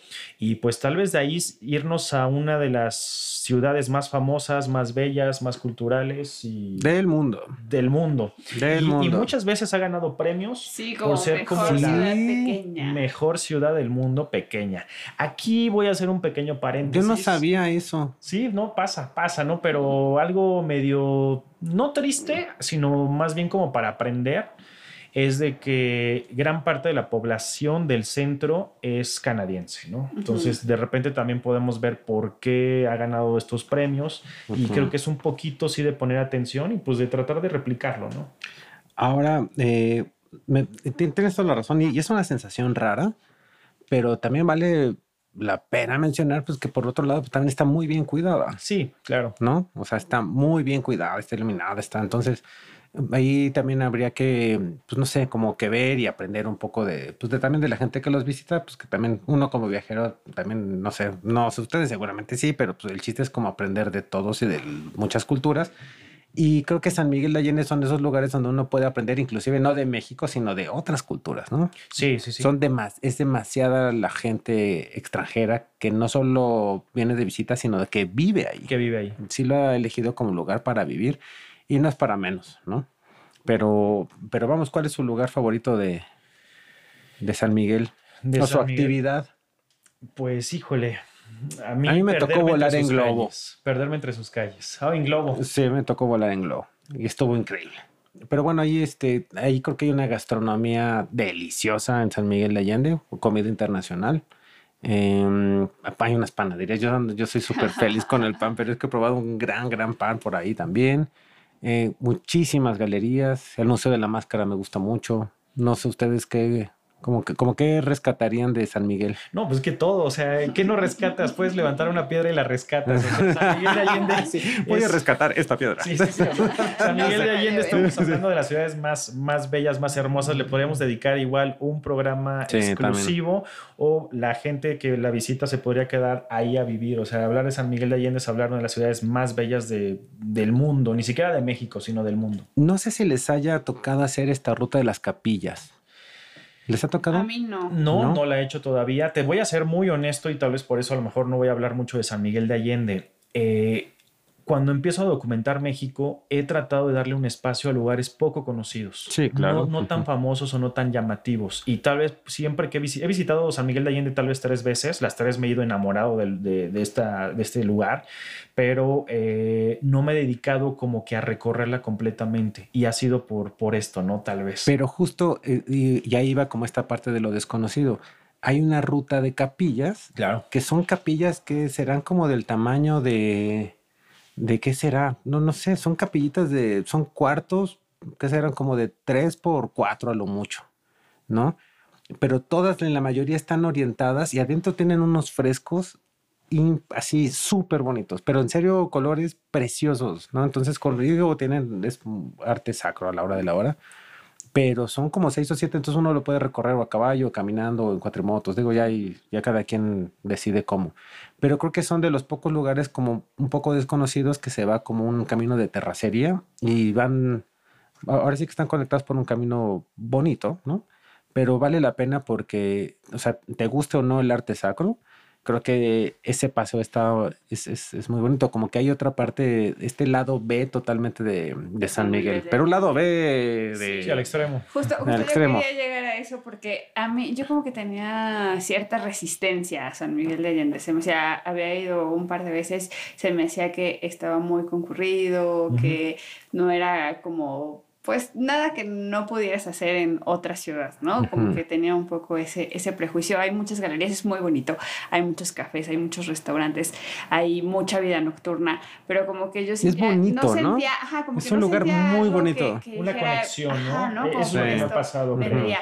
y pues tal vez de ahí irnos a una de las ciudades más famosas, más bellas, más culturales y Del mundo. del mundo. Del y, y mundo. muchas veces ha ganado premios Sí, como por ser mejor como la ciudad pequeña. mejor ciudad del mundo pequeña. Aquí voy a hacer un pequeño Yo paréntesis. no sabía eso. Sí, no, pasa, pasa, ¿no? Pero algo medio, no triste, sino más bien como para aprender, es de que gran parte de la población del centro es canadiense, ¿no? Entonces, de repente también podemos ver por qué ha ganado estos premios y creo que es un poquito, sí, de poner atención y pues de tratar de replicarlo, ¿no? Ahora, eh, me- ti- tienes toda la razón y, y es una sensación rara, pero también vale la pena mencionar pues que por otro lado pues, también está muy bien cuidada, Sí, claro. ¿no? O sea, está muy bien cuidada, está iluminada, está. Entonces, ahí también habría que, pues no sé, como que ver y aprender un poco de, pues de también de la gente que los visita, pues que también uno como viajero también, no sé, no sé, ustedes seguramente sí, pero pues el chiste es como aprender de todos y de muchas culturas. Y creo que San Miguel de Allende son esos lugares donde uno puede aprender, inclusive no de México, sino de otras culturas, ¿no? Sí, sí, sí. Son demas, es demasiada la gente extranjera que no solo viene de visita, sino de que vive ahí. que vive ahí. Sí lo ha elegido como lugar para vivir y no es para menos, ¿no? Pero, pero vamos, ¿cuál es su lugar favorito de, de San Miguel? De o su Miguel. actividad. Pues híjole. A mí, A mí me tocó volar en globo. calles, perderme entre sus calles. Ah, en globo. Sí, me tocó volar en globo y estuvo increíble. Pero bueno, ahí, este, ahí creo que hay una gastronomía deliciosa en San Miguel de Allende, comida internacional. Em, hay unas panaderías. Yo, yo soy súper feliz con el pan, pero es que he probado un gran, gran pan por ahí también. Eh, muchísimas galerías. El Museo de la Máscara me gusta mucho. No sé ustedes qué, como que, como que rescatarían de San Miguel. No, pues que todo, o sea, ¿qué no rescatas? Puedes levantar una piedra y la rescatas. O sea, San Miguel de Allende Voy a es- rescatar esta piedra. Sí, sí, sí. San Miguel de Allende estamos hablando de las ciudades más, más bellas, más hermosas. Le podríamos dedicar igual un programa Sí, exclusivo o la gente que la visita se podría quedar ahí a vivir. O sea, hablar de San Miguel de Allende es hablar de las ciudades más bellas de, del mundo, ni siquiera de México, sino del mundo. No sé si les haya tocado hacer esta ruta de las capillas. ¿Les ha tocado? A mí no. No, ¿No? no, la he hecho todavía. Te voy a ser muy honesto y tal vez por eso a lo mejor no voy a hablar mucho de San Miguel de Allende. Eh, cuando empiezo a documentar México, he tratado de darle un espacio a lugares poco conocidos. Sí, claro. No, no tan famosos o no tan llamativos. Y tal vez siempre que he, visi- he visitado San Miguel de Allende tal vez tres veces, las tres me he ido enamorado de, de esta, de este lugar, pero eh, no me he dedicado como que a recorrerla completamente. Y ha sido por, por esto, ¿no? Tal vez. Pero justo, eh, y, y ahí va como esta parte de lo desconocido. Hay una ruta de capillas claro. que son capillas que serán como del tamaño de... ¿De qué será? No, no sé, son capillitas de... Son cuartos que serán como de 3 por 4 a lo mucho, ¿no? Pero todas, en la mayoría, están orientadas y adentro tienen unos frescos in- así súper bonitos, pero en serio colores preciosos, ¿no? Entonces, con digo, tienen es arte sacro a la hora de la hora, pero son como seis o siete, entonces uno lo puede recorrer o a caballo, caminando, o en cuatrimotos, digo, ya, ya cada quien decide cómo. Pero creo que son de los pocos lugares como un poco desconocidos que se va como un camino de terracería y van, ahora sí que están conectados por un camino bonito, ¿no? Pero vale la pena porque, o sea, te guste o no el arte sacro, creo que ese paseo está, es, es, es, muy bonito. Como que hay otra parte, este lado B totalmente de, de San Miguel, pero un lado B de... Sí, al extremo. Justo, justo yo extremo. quería llegar a eso porque a mí, yo como que tenía cierta resistencia a San Miguel de Allende. Se me decía, había ido un par de veces, se me decía que estaba muy concurrido, uh -huh. que no era como pues nada que no pudieras hacer en otra ciudad, ¿no? Uh -huh. Como que tenía un poco ese, ese prejuicio. Hay muchas galerías, es muy bonito, hay muchos cafés, hay muchos restaurantes, hay mucha vida nocturna, pero como que yo sentía, es bonito, no sentía, ¿no? Ajá, como es que un no lugar muy bonito. Que, que Una dijera, conexión, ¿no? Ajá, ¿no? Eso me ha pasado. Uh -huh.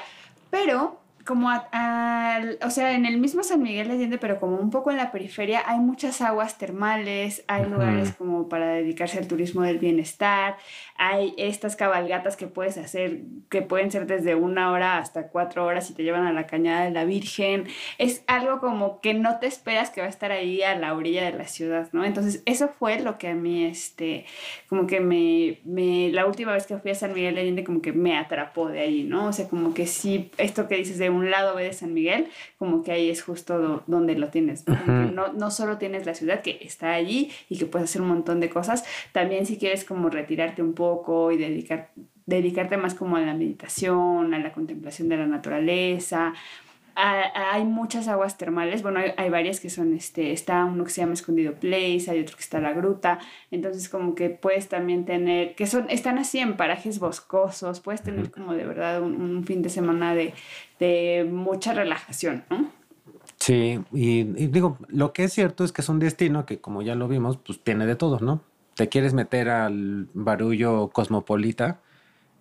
Pero como a, a, o sea, en el mismo San Miguel de Allende, pero como un poco en la periferia, hay muchas aguas termales, hay lugares como para dedicarse al turismo del bienestar, hay estas cabalgatas que puedes hacer, que pueden ser desde una hora hasta cuatro horas y te llevan a la cañada de la Virgen. Es algo como que no te esperas que va a estar ahí a la orilla de la ciudad, ¿no? Entonces, eso fue lo que a mí, este, como que me, me la última vez que fui a San Miguel de Allende, como que me atrapó de ahí, ¿no? O sea, como que sí, esto que dices de un lado B de San Miguel, como que ahí es justo do, donde lo tienes. no, no solo tienes la ciudad que está allí y que puedes hacer un montón de cosas, también si quieres como retirarte un poco y dedicar, dedicarte más como a la meditación, a la contemplación de la naturaleza. A, hay muchas aguas termales, bueno, hay, hay, varias que son, este, está uno que se llama Escondido Place, hay otro que está La Gruta, entonces como que puedes también tener, que son, están así en parajes boscosos, puedes tener como de verdad un, un fin de semana de, de mucha relajación, ¿no? Sí, y, y, digo, lo que es cierto es que es un destino que como ya lo vimos, pues tiene de todo, ¿no? Te quieres meter al barullo cosmopolita,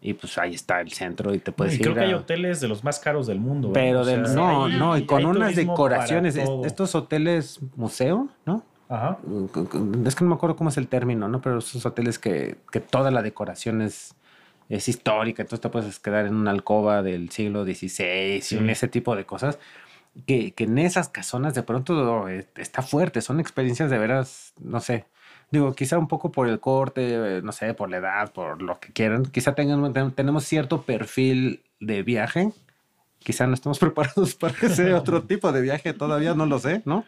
y pues ahí está el centro y te puedes y ir. Creo que a... hay hoteles de los más caros del mundo. Pero ¿eh? del, o sea, no, hay, no, y con unas decoraciones, estos hoteles museo, ¿no? Ajá. Es que no me acuerdo cómo es el término, ¿no? Pero esos hoteles que, que toda la decoración es, es histórica, entonces te puedes quedar en una alcoba del siglo XVI sí. y en ese tipo de cosas. Que, que en esas casonas de pronto eh, está fuerte, son experiencias de veras, no sé, digo, quizá un poco por el corte, no sé, por la edad, por lo que quieran, quizá tengan, tenemos cierto perfil de viaje, quizá no estamos preparados para ese otro tipo de viaje, todavía no lo sé, ¿no?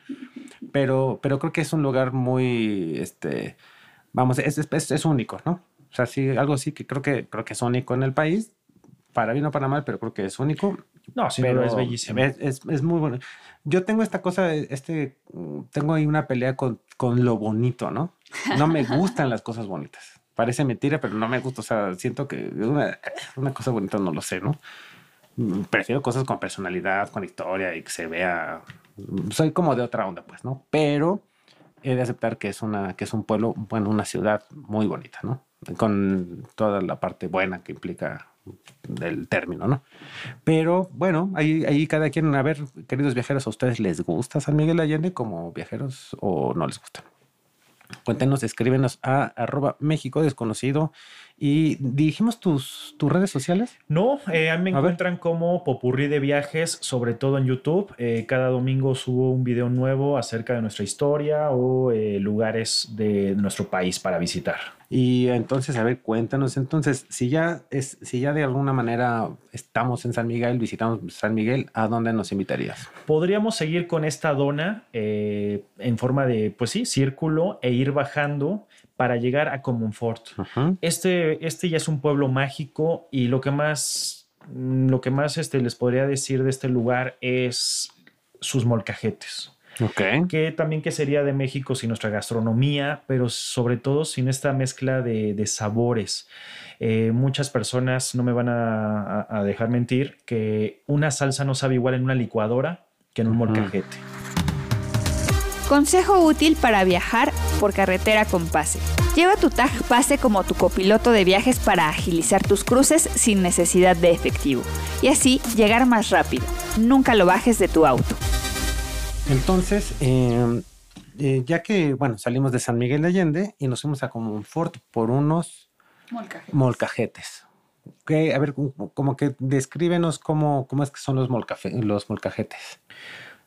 Pero, pero creo que es un lugar muy, este, vamos, es, es, es único, ¿no? O sea, sí, algo sí que creo que, creo que es único en el país, para bien o para mal, pero creo que es único. No, sí, pero es bellísimo. Es, es, es, muy bueno. Yo tengo esta cosa, este, tengo ahí una pelea con, con lo bonito, ¿no? No me gustan las cosas bonitas. Parece mentira, pero no me gusta. O sea, siento que una, una cosa bonita no lo sé, ¿no? Prefiero cosas con personalidad, con historia y que se vea. Soy como de otra onda, pues, ¿no? Pero he de aceptar que es, una, que es un pueblo, bueno, una ciudad muy bonita, ¿no? Con toda la parte buena que implica del término, ¿no? Pero bueno, ahí, ahí cada quien, a ver, queridos viajeros, ¿a ustedes les gusta San Miguel Allende como viajeros o no les gusta? Cuéntenos, escríbenos a arroba México desconocido. ¿Y dijimos tus, tus redes sociales? No, eh, a mí me a encuentran ver. como Popurrí de Viajes, sobre todo en YouTube. Eh, cada domingo subo un video nuevo acerca de nuestra historia o eh, lugares de nuestro país para visitar. Y entonces, a ver, cuéntanos, entonces, si ya es, si ya de alguna manera estamos en San Miguel, visitamos San Miguel, ¿a dónde nos invitarías? Podríamos seguir con esta dona eh, en forma de, pues sí, círculo e ir bajando para llegar a Comonfort. Este, este ya es un pueblo mágico y lo que más, lo que más este, les podría decir de este lugar es sus molcajetes. Okay. Que también que sería de México sin nuestra gastronomía, pero sobre todo sin esta mezcla de, de sabores. Eh, muchas personas no me van a, a, dejar mentir que una salsa no sabe igual en una licuadora que en un uh -huh. molcajete. Consejo útil para viajar por carretera con Pase. Lleva tu tag Pase como tu copiloto de viajes para agilizar tus cruces sin necesidad de efectivo y así llegar más rápido. Nunca lo bajes de tu auto. Entonces, eh, eh, ya que, bueno, salimos de San Miguel de Allende y nos fuimos a Comonfort por unos molcajetes. molcajetes. Okay, a ver, como que descríbenos cómo, cómo es que son los, molcafe, los molcajetes.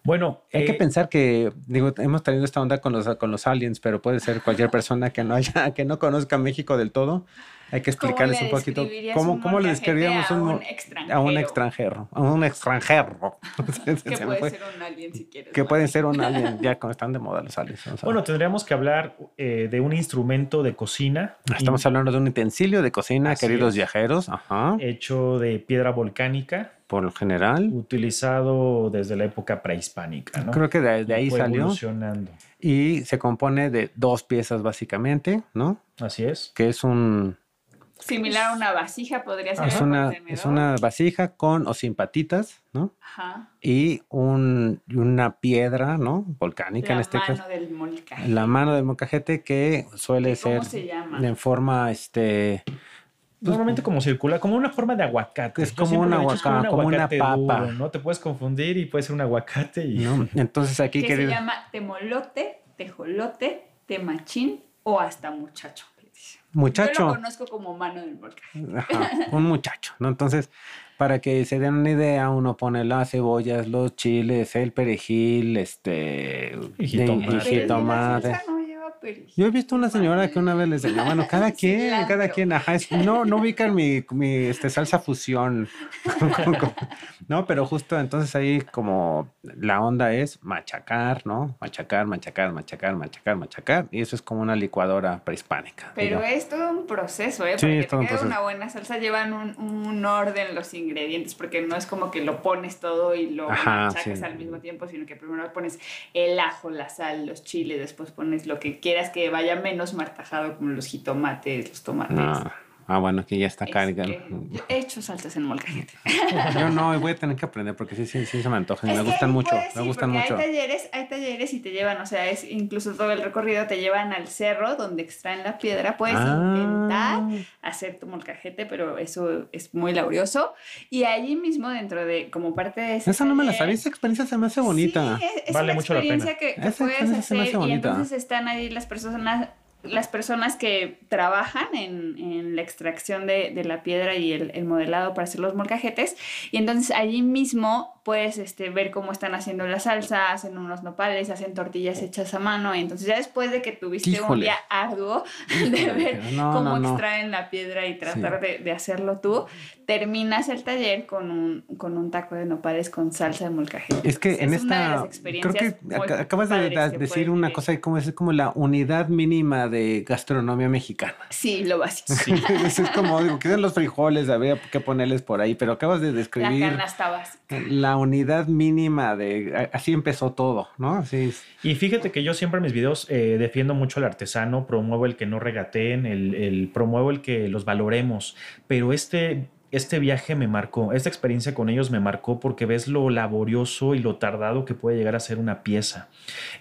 Bueno, hay eh, que pensar que, digo, hemos tenido esta onda con los, con los aliens, pero puede ser cualquier persona que no haya, que no conozca México del todo. hay que explicarles un poquito cómo, cómo le describiríamos a un, un a un extranjero, a un extranjero. que puede ser un alien si quieres. Que pueden ser un alien, ya cuando están de moda los aliens. Bueno, tendríamos que hablar eh, de un instrumento de cocina. Estamos hablando de un utensilio de cocina, queridos viajeros. Ajá. Hecho de piedra volcánica por lo general. Utilizado desde la época prehispánica, ¿no? Creo que de, ahí Fue salió. evolucionando. Y se compone de dos piezas básicamente, ¿no? Así es. Que es un... Similar a una vasija podría ser. Es un una, es una vasija con o sin patitas, ¿no? Ajá. Y un, y una piedra, ¿no? Volcánica en La este mano caso. del molcajete. La mano del molcajete que suele ¿Cómo ser se llama? en forma, este... Normalmente como circular, como una forma de aguacate. Es como un aguacate, como una aguacate papa. duro, ¿no? Te puedes confundir y puede ser un aguacate y... ¿no? Entonces aquí, que se llama temolote, tejolote, temachín o hasta muchacho. dicen. Yo Muchacho. lo conozco como mano del molcajete. Ajá, un muchacho, ¿no? Entonces, para que se den una idea, uno pone las cebollas, los chiles, el perejil, este, Y jitomate. Yo he visto una señora que una vez les decía, bueno, cada quien, cada quien, ajá, es- no, no ubican mi, mi este, salsa fusión, no, pero justo entonces ahí como la onda es machacar, ¿no? Machacar, machacar, machacar, machacar, machacar, y eso es como una licuadora prehispánica. Pero digo. es todo un proceso, ¿eh? Sí, Porque es todo un proceso. una buena salsa, llevan un, un orden los ingredientes, porque no es como que lo pones todo y lo Ajá, machacas sí. al mismo tiempo, sino que primero pones el ajo, la sal, los chiles, después pones lo que quieras que vaya menos martajado, como los jitomates, los tomates. Ah, bueno, aquí ya está Es cargado. que yo he hecho salsas en molcajete. Yo no, voy a tener que aprender porque sí, sí, sí se me antojan. Es Me que gustan mucho, puedes me gustan mucho. Hay talleres, hay talleres y te llevan, o sea, es incluso todo el recorrido te llevan al cerro donde extraen la piedra. Puedes Ah. intentar hacer tu molcajete, pero eso es muy laborioso. Y allí mismo, dentro de, como parte de ese Esa no me la sabía, esa experiencia se me hace bonita. Sí, es, es Vale una mucho la experiencia que, que Esa puedes experiencia se me hacer hace y bonita. entonces están ahí las personas las personas que trabajan en, en la extracción de, de la piedra y el, el modelado para hacer los molcajetes y entonces allí mismo puedes este, ver cómo están haciendo la salsa, hacen unos nopales, hacen tortillas hechas a mano y entonces ya después de que tuviste un día arduo de Híjole, ver no, cómo no, no. extraen la piedra y tratar de, de hacerlo tú, terminas el taller con un, con un taco de nopales con salsa de molcajete. Es que en Es una de las esta, creo que acabas de, decir una vivir. cosa como es como la unidad mínima de gastronomía mexicana. Sí, lo básico. Eso es como, digo, quedan los frijoles, había que ponerles por ahí, pero acabas de La describir canasta básica. la unidad mínima de, así empezó todo, ¿no? Así es. Y fíjate que yo siempre en mis videos eh, defiendo mucho al artesano, promuevo el que no regateen, el, el- promuevo el que los valoremos, pero este, este viaje me marcó, esta experiencia con ellos me marcó porque ves lo laborioso y lo tardado que puede llegar a ser una pieza.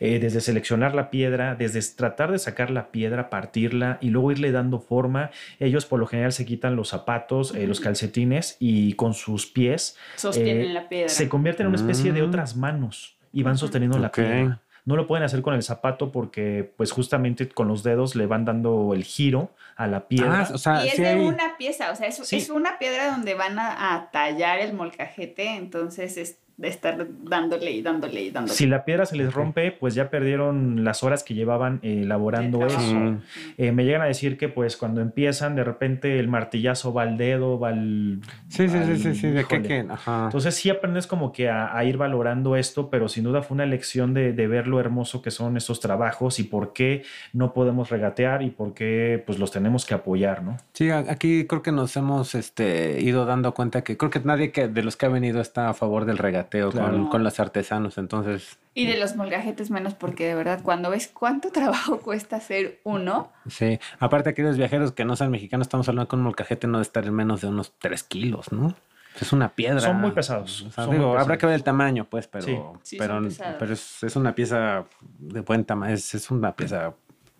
Eh, desde seleccionar la piedra, desde tratar de sacar la piedra, partirla y luego irle dando forma. Ellos por lo general se quitan los zapatos, eh, los calcetines y con sus pies Sostienen eh, la piedra. se convierten en una especie de Mm. otras manos y van sosteniendo la piedra. No lo pueden hacer con el zapato porque, pues, justamente con los dedos le van dando el giro a la piedra. Ah, o sea, y es sí de hay- una pieza, o sea, es, Sí. es una piedra donde van a, a tallar el molcajete, entonces es de estar dándole y dándole y dándole. si la piedra se les rompe, pues ya perdieron las horas que llevaban eh, elaborando De eso. Mm. Eh, me llegan a decir que, pues, cuando empiezan, de repente el martillazo va al dedo, va al. Sí, sí, sí, al- sí, sí, de que- ajá. Entonces sí aprendes como que a, a ir valorando esto, pero sin duda fue una lección de, de ver lo hermoso que son estos trabajos y por qué no podemos regatear y por qué pues los tenemos que apoyar, ¿no? Sí, aquí creo que nos hemos este, ido dando cuenta que creo que nadie que, de los que ha venido está a favor del regateo con, Claro. con los artesanos. Entonces, Y de los molcajetes menos porque de verdad cuando ves cuánto trabajo cuesta hacer uno, sí. Aparte, aquellos viajeros que no sean mexicanos, estamos hablando que un molcajete no debe estar en menos de unos 3 kilos, ¿no? Es una piedra. Son muy pesados, O sea, son digo, muy habrá que ver el tamaño, pues, pero, Sí. Sí, pero, son pesados. pero es, es una pieza de buen tamaño, es, es una pieza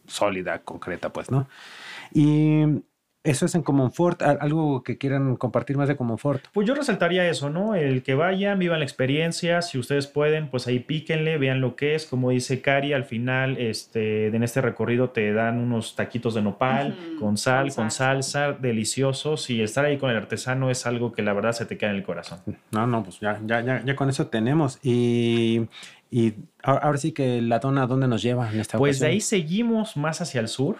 sólida, concreta, pues, ¿no? Y eso es en Comonfort, ¿Al- algo que quieran compartir más de Comonfort. Pues yo resaltaría eso, ¿no? El que vayan, vivan la experiencia, si ustedes pueden, pues ahí píquenle, vean lo que es, como dice Cari, al final este, en este recorrido te dan unos taquitos de nopal con sal, con con salsa, deliciosos y estar ahí con el artesano es algo que la verdad se te queda en el corazón. No, no, pues ya, ya, ya, ya con eso tenemos. Y, y ahora, ahora sí que la dona, ¿dónde nos lleva en esta Pues de ahí seguimos más hacia el sur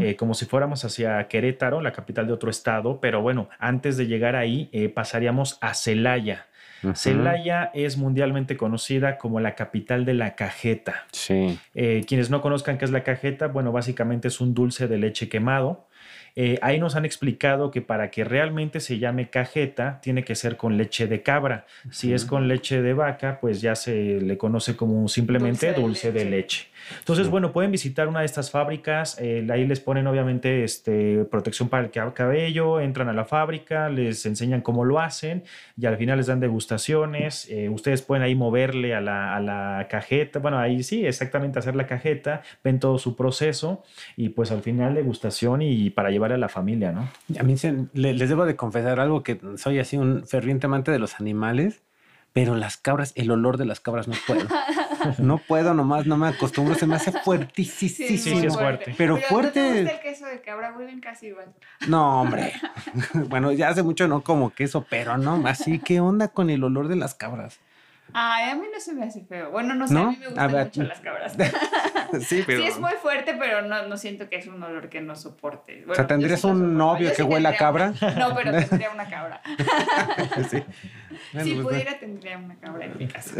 Eh, como si fuéramos hacia Querétaro, la capital de otro estado, pero bueno, antes de llegar ahí eh, pasaríamos a Celaya. Celaya es mundialmente conocida como la capital de la cajeta. Sí. Eh, quienes no conozcan qué es la cajeta, bueno, básicamente es un dulce de leche quemado. Eh, ahí nos han explicado que para que realmente se llame cajeta, tiene que ser con leche de cabra. Si es con leche de vaca, pues ya se le conoce como simplemente Dulce de dulce de leche. leche. Entonces, bueno, pueden visitar una de estas fábricas. eh, ahí les ponen obviamente este, protección para el cab- cabello, entran a la fábrica, les enseñan cómo lo hacen y al final les dan degustaciones. eh, ustedes pueden ahí moverle a la, a la cajeta. Bueno, ahí sí, exactamente hacer la cajeta, ven todo su proceso y pues al final degustación y para llevar a la familia, ¿no? A mí se- le- les debo de confesar algo que soy así un ferviente amante de los animales, pero las cabras, el olor de las cabras no puedo. No puedo nomás, no me acostumbro, se me hace fuertísimo. sí, sí es fuerte. Pero ¿no te fuerte- gusta el queso de cabra? Huelen casi igual. No, hombre. bueno, ya hace mucho no como queso, pero no, así, ¿qué onda con el olor de las cabras? Ay, a mí no se me hace feo. Bueno, no sé, ¿No? a mí me A gustan ver. mucho las cabras. sí, Sí, es muy fuerte, pero no, no siento que es un olor que no soporte. O sea, ¿tendrías un novio que huela a cabra? No, pero tendría una cabra. sí. Bueno, si pues, pudiera, tendría una cabra en mi casa.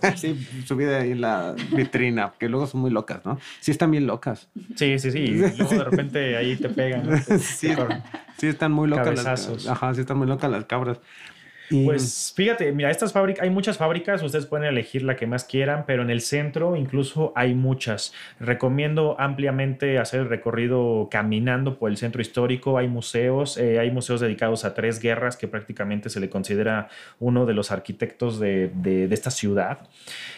sí, subida ahí en la vitrina, que luego son muy locas, ¿no? Sí, están bien locas. Sí, sí, sí. Y luego de repente ahí te pegan. ¿no? sí, sí, están muy locas. Las, Cabezazos. ajá, sí, están muy locas las cabras. Y, Pues fíjate, mira, estas fábricas, hay muchas fábricas, ustedes pueden elegir la que más quieran, pero en el centro incluso hay muchas. Recomiendo ampliamente hacer el recorrido caminando por el centro histórico. Hay museos, eh, hay museos dedicados a tres guerras que prácticamente se le considera uno de los arquitectos de, de- de esta ciudad.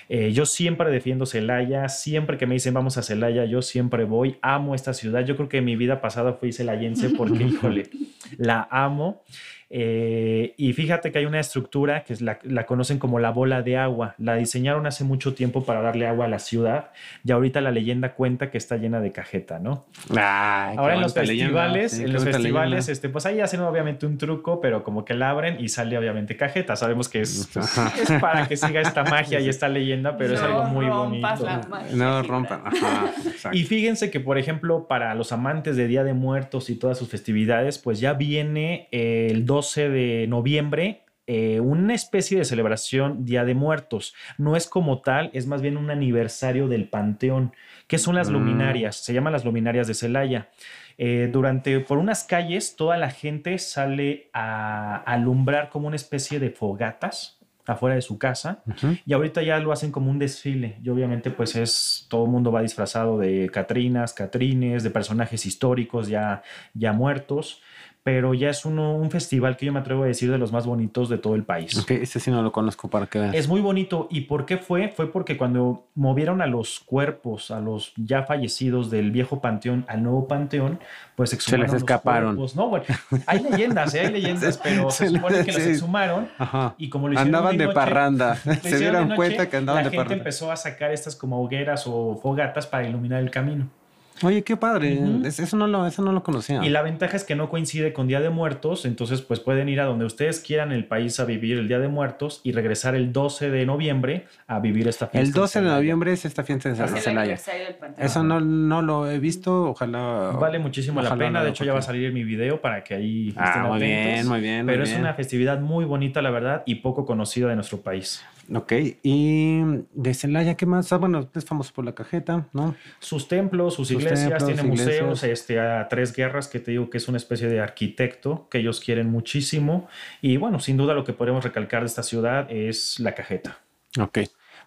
Eh, yo siempre defiendo Celaya, siempre que me dicen vamos a Celaya, yo siempre voy, amo esta ciudad. Yo creo que mi vida pasada fui celayense porque, híjole, la amo. Eh, y fíjate que hay una estructura que es la, la conocen como la bola de agua. La diseñaron hace mucho tiempo para darle agua a la ciudad y ahorita la leyenda cuenta que está llena de cajeta, ¿no? Ay, qué Ahora en los festivales, sí, en los festivales, este, pues ahí hacen obviamente un truco, pero como que la abren y sale obviamente cajeta. Sabemos que es, Ajá. es para que siga esta magia y esta leyenda, pero es No algo muy rompas bonito. la magia, No rompan. Ajá. Y fíjense que, por ejemplo, para los amantes de Día de Muertos y todas sus festividades, pues ya viene el 12 de noviembre. eh, una especie de celebración Día de Muertos. No es como tal, es más bien un aniversario del Panteón, que son las Mm. luminarias, se llaman las luminarias de Celaya. Eh, durante, por unas calles, toda la gente sale a alumbrar como una especie de fogatas afuera de su casa. Y ahorita ya lo hacen como un desfile. Y obviamente, pues es. Todo el mundo va disfrazado de Catrinas, Catrines, de personajes históricos ya, ya muertos. Pero ya es uno, un festival que yo me atrevo a decir de los más bonitos de todo el país. Ok, este sí no lo conozco para que veas. Es muy bonito. ¿Y por qué fue? Fue porque cuando movieron a los cuerpos, a los ya fallecidos del viejo panteón al nuevo panteón, pues exhumaron les los escaparon. cuerpos. No, bueno, hay leyendas, ¿eh? hay leyendas, pero se Se supone que los sí. exhumaron Ajá. y como lo hicieron Andaban de noche, parranda. Se dieron noche, cuenta que andaban la de gente parranda. empezó a sacar estas como hogueras o fogatas para iluminar el camino. Oye, qué padre. Eso, no lo, eso no lo conocía. Y la ventaja es que no coincide con Día de Muertos, entonces pues pueden ir a donde ustedes quieran en el país a vivir el Día de Muertos y regresar el 12 de noviembre a vivir esta fiesta. El en 12 de noviembre es esta fiesta en Celaya. Eso no, no lo he visto. Ojalá. Vale muchísimo la pena, no de hecho ya va a salir mi video para que ahí Ah, estén muy atentos. bien, muy bien. muy Pero es bien. una festividad muy bonita, la verdad, y poco conocida de nuestro país. Ok, y de Celaya, ¿qué más? Ah, bueno, es famoso por la cajeta, ¿no? Sus templos, sus, Sus iglesias, templos, tiene iglesias. museos, este, a tres guerras, que te digo que es una especie de arquitecto que ellos quieren muchísimo. Y bueno, sin duda lo que podemos recalcar de esta ciudad es la cajeta. Ok.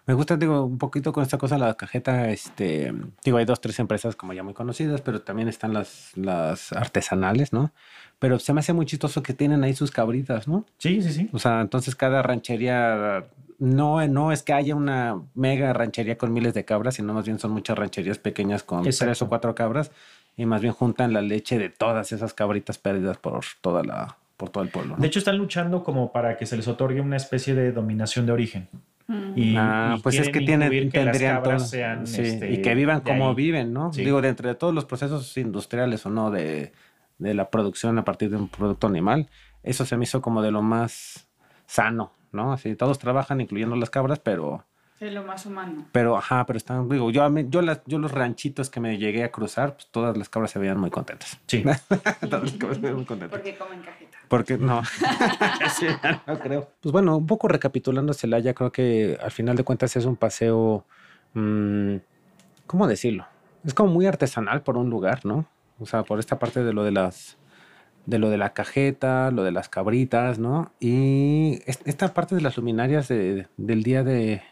Me gusta, digo, un poquito con esta cosa, la cajeta, este, digo, hay dos, tres empresas como ya muy conocidas, pero también están las, las artesanales, ¿no? Pero se me hace muy chistoso que tienen ahí sus cabritas, ¿no? Sí, sí, sí. O sea, entonces cada ranchería, no, no es que haya una mega ranchería con miles de cabras, sino más bien son muchas rancherías pequeñas con tres o cuatro cabras y más bien juntan la leche de todas esas cabritas perdidas por toda la, por todo el pueblo. ¿no? De hecho, están luchando como para que se les otorgue una especie de dominación de origen. Mm. Y, ah, y pues es que tienen, que las tendrían sean, sí, este, y que vivan como ahí. viven, ¿no? Sí. Digo, de entre todos los procesos industriales o no de, de la producción a partir de un producto animal, eso se me hizo como de lo más sano, ¿no? Así, todos trabajan, incluyendo las cabras, pero, Es lo más humano. Pero, ajá, pero están, digo, yo, a mí- yo, las, yo los ranchitos que me llegué a cruzar, pues todas las cabras se veían muy contentas. Sí. todas las cabras se veían muy contentas. Porque comen cajeta. Porque no, Sí, no creo. Pues bueno, un poco recapitulando Celaya, creo que al final de cuentas es un paseo, mm, ¿cómo decirlo? Es como muy artesanal por un lugar, ¿no? O sea, por esta parte de lo de las, de lo de la cajeta, lo de las cabritas, ¿no? Y es- esta parte de las luminarias de- del día de,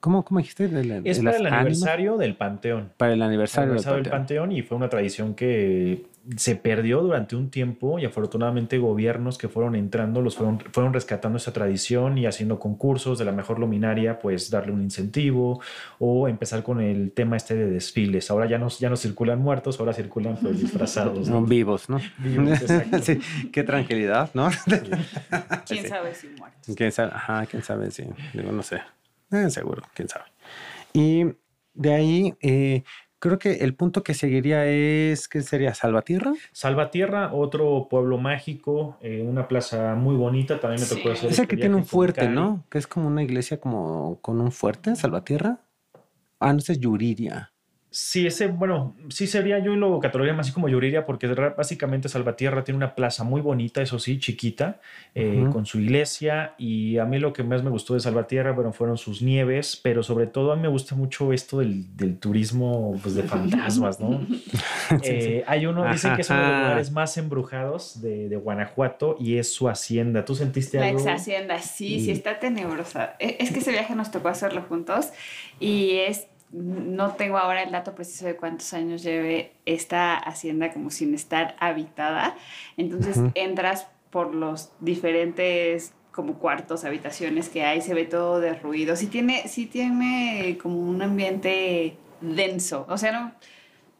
¿cómo, cómo dijiste? De, la- Es de para el ánimas. aniversario del Panteón. Para el aniversario, del aniversario del Panteón. Panteón y fue una tradición que se perdió durante un tiempo y afortunadamente gobiernos que fueron entrando los fueron, fueron rescatando esa tradición y haciendo concursos de la mejor luminaria, pues darle un incentivo o empezar con el tema este de desfiles. Ahora ya no, ya no circulan muertos, ahora circulan pues disfrazados. ¿no? vivos, ¿no? Vivos, exacto. sí, qué tranquilidad, ¿no? ¿Quién Sí. sabe si muertos? ¿Quién sabe? Ajá, quién sabe, sí. Digo, no sé. Eh, seguro, quién sabe. Y de ahí, eh, creo que el punto que seguiría es, ¿qué sería? ¿Salvatierra? Salvatierra, otro pueblo mágico, eh, una plaza muy bonita, también me Sí. tocó hacer Es el este que tiene un fuerte. ¿no? Que es como una iglesia como con un fuerte, Salvatierra. Ah, no, es Yuriria. Sí, ese, bueno, sí sería yo lo catalogaría más así como Yuriria, porque básicamente Salvatierra tiene una plaza muy bonita, eso sí, chiquita, eh, con su iglesia. Y a mí lo que más me gustó de Salvatierra, bueno, fueron sus nieves, pero sobre todo a mí me gusta mucho esto del, del turismo pues, de fantasmas, ¿no? Eh, Hay uno, dicen que es uno de los Ajá. lugares más embrujados de, de Guanajuato y es su hacienda. ¿Tú sentiste La algo? ex hacienda, sí, sí está tenebrosa. E- Es que ese viaje nos tocó hacerlo juntos y es, no tengo ahora el dato preciso de cuántos años lleve esta hacienda como sin estar habitada. Entonces entras por los diferentes como cuartos, habitaciones que hay, se ve todo derruido. Sí tiene, sí tiene como un ambiente denso. O sea, no,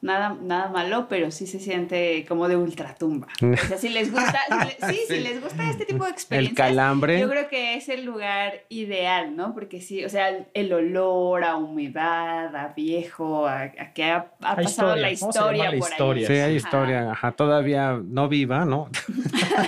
nada, nada malo, pero sí se siente como de ultratumba. O sea, si les gusta, si le- sí, si les gusta este tipo de El experiencias, calambre. yo creo que es el lugar ideal, ¿no? Porque sí, o sea, el, el olor a humedad, a viejo, a, a que ha, ha pasado historia, la historia por historia. Sí, hay historia, ajá, todavía no viva, ¿no?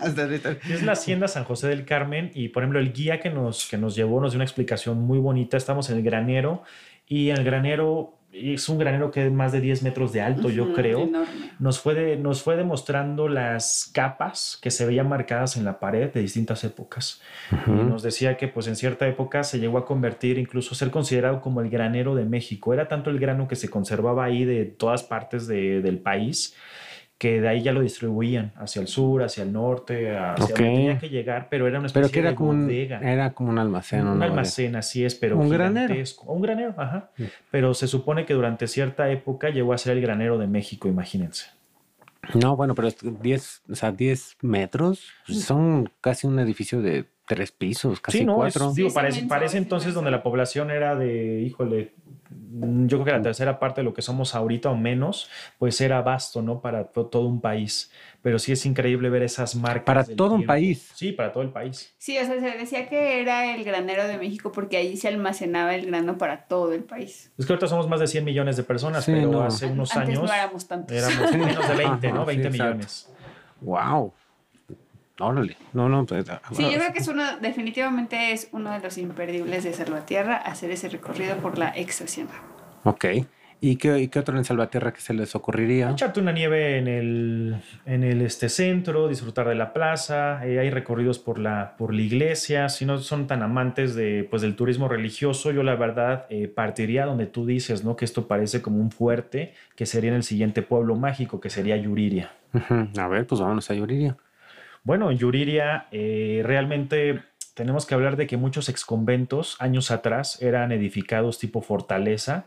Hasta ahorita. Es la hacienda San José del Carmen y por ejemplo el guía que nos, que nos llevó nos dio una explicación muy bonita. Estamos en el granero y el granero es un granero que es más de 10 metros de alto, yo creo. enorme. Nos fue, de- nos fue demostrando las capas que se veían marcadas en la pared de distintas épocas. Y nos decía que pues en cierta época se llegó a convertir, incluso a ser considerado como el granero de México. Era tanto el grano que se conservaba ahí de todas partes de- del país que de ahí ya lo distribuían hacia el sur, hacia el norte, hacia donde tenía que llegar, pero era una especie Pero que era de como un, bodega. era como un almacén. un almacén, así es, pero Un granero. gigantesco. Un granero, ajá. Mm. Pero se supone que durante cierta época llegó a ser el granero de México, imagínense. No, bueno, pero es 10, o sea, 10 metros pues, son casi un edificio de tres pisos, casi sí, no, cuatro. es, digo, Sí, parece, parece es entonces donde la población era de, híjole, mm, yo creo que la tercera parte de lo que somos ahorita o menos, pues era vasto, ¿no? Para to- todo un país. Pero sí es increíble ver esas marcas. Para todo un país. Sí, para todo el país. Sí, o sea, se decía que era el granero de México porque ahí se almacenaba el grano para todo el país. Es que ahorita somos más de 100 millones de personas, Sí, pero no. hace unos Antes años no éramos tantos. éramos menos de 20, Ajá, ¿no? sí, 20 exacto. millones. Wow. Órale. No, no, pues, Sí, yo creo que es uno, definitivamente es uno de los imperdibles de Salvatierra hacer ese recorrido por la ex hacienda. Ok. ¿Y qué, y qué otro en Salvatierra que se les ocurriría? Echarte una nieve en el, en el este centro, disfrutar de la plaza, eh, hay recorridos por la, por la iglesia, si no son tan amantes de, pues, del turismo religioso, yo la verdad eh, partiría donde tú dices, ¿no? Que esto parece como un fuerte, que sería en el siguiente pueblo mágico, que sería Yuriria. A ver, pues vámonos a Yuriria. Bueno, en Yuriria eh, realmente tenemos que hablar de que muchos exconventos años atrás eran edificados tipo fortaleza,